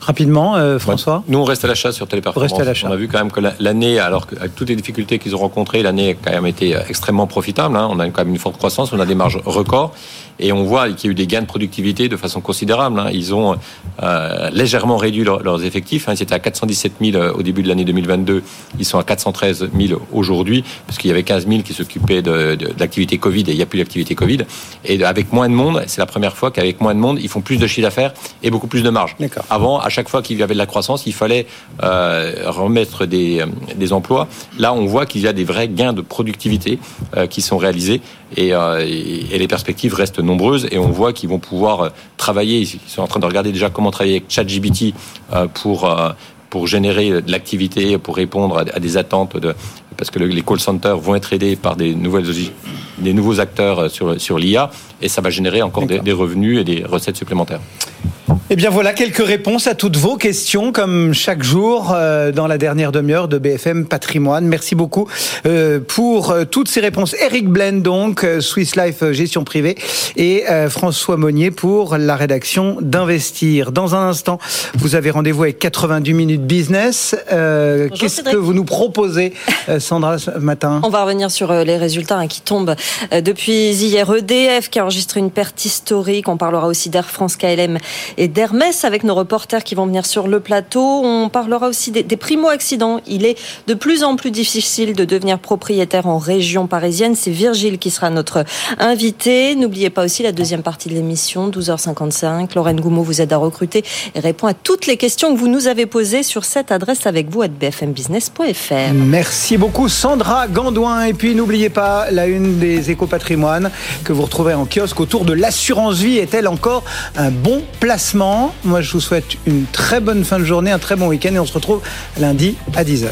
Rapidement, euh, François. Nous, on reste à l'achat sur Téléperformance. On a vu quand même que l'année, alors qu'avec toutes les difficultés qu'ils ont rencontrées, l'année a quand même été extrêmement profitable. Hein. On a quand même une forte croissance, on a des marges records. Et on voit qu'il y a eu des gains de productivité de façon considérable. Hein. Ils ont euh, légèrement réduit leurs effectifs. Hein. Ils étaient à 417 000 euh, au début de l'année 2022. Ils sont à 413 000 aujourd'hui, parce qu'il y avait 15 000 qui s'occupaient de, de, l'activité Covid et il n'y a plus d'activité Covid. Et avec moins de monde, c'est la première fois qu'avec moins de monde, ils font plus de chiffre d'affaires et beaucoup plus de marge. Avant, à chaque fois qu'il y avait de la croissance, il fallait euh, remettre des, des, emplois. Là, on voit qu'il y a des vrais gains de productivité euh, qui sont réalisés et, et, les perspectives restent et on voit qu'ils vont pouvoir euh, travailler. Ils sont en train de regarder déjà comment travailler avec ChatGPT euh, pour pour générer de l'activité, pour répondre à des attentes de, parce que les call centers vont être aidés par des nouvelles des nouveaux acteurs sur, sur l'IA et ça va générer encore des, des revenus et des recettes supplémentaires. Eh bien voilà quelques réponses à toutes vos questions, comme chaque jour euh, dans la dernière demi-heure de BFM Patrimoine. Merci beaucoup euh, pour euh, toutes ces réponses. Eric Blaine donc, Swiss Life Gestion Privée, et François Monnier pour la rédaction d'Investir. Dans un instant, vous avez rendez-vous avec 90 minutes business. Qu'est-ce que vous nous proposez, Sandra, ce matin? On va revenir sur les résultats hein, qui tombent depuis hier. EDF qui enregistre une perte historique. On parlera aussi d'Air France, KLM et d'Hermès avec nos reporters qui vont venir sur le plateau. On parlera aussi des, primo-accidents. Il est de plus en plus difficile de devenir propriétaire en région parisienne. C'est Virgile qui sera notre invité. N'oubliez pas aussi la deuxième partie de l'émission, 12h55. Lorraine Goumeau vous aide à recruter et répond à toutes les questions que vous nous avez posées sur cette adresse avec vous à bfmbusiness.fr. Merci beaucoup Sandra Gandouin. Et puis n'oubliez pas la une des éco-patrimoines que vous retrouverez en kiosque autour de l'assurance vie. Est-elle encore un bon placement? Moi, je vous souhaite une très bonne fin de journée, un très bon week-end et on se retrouve lundi à 10h.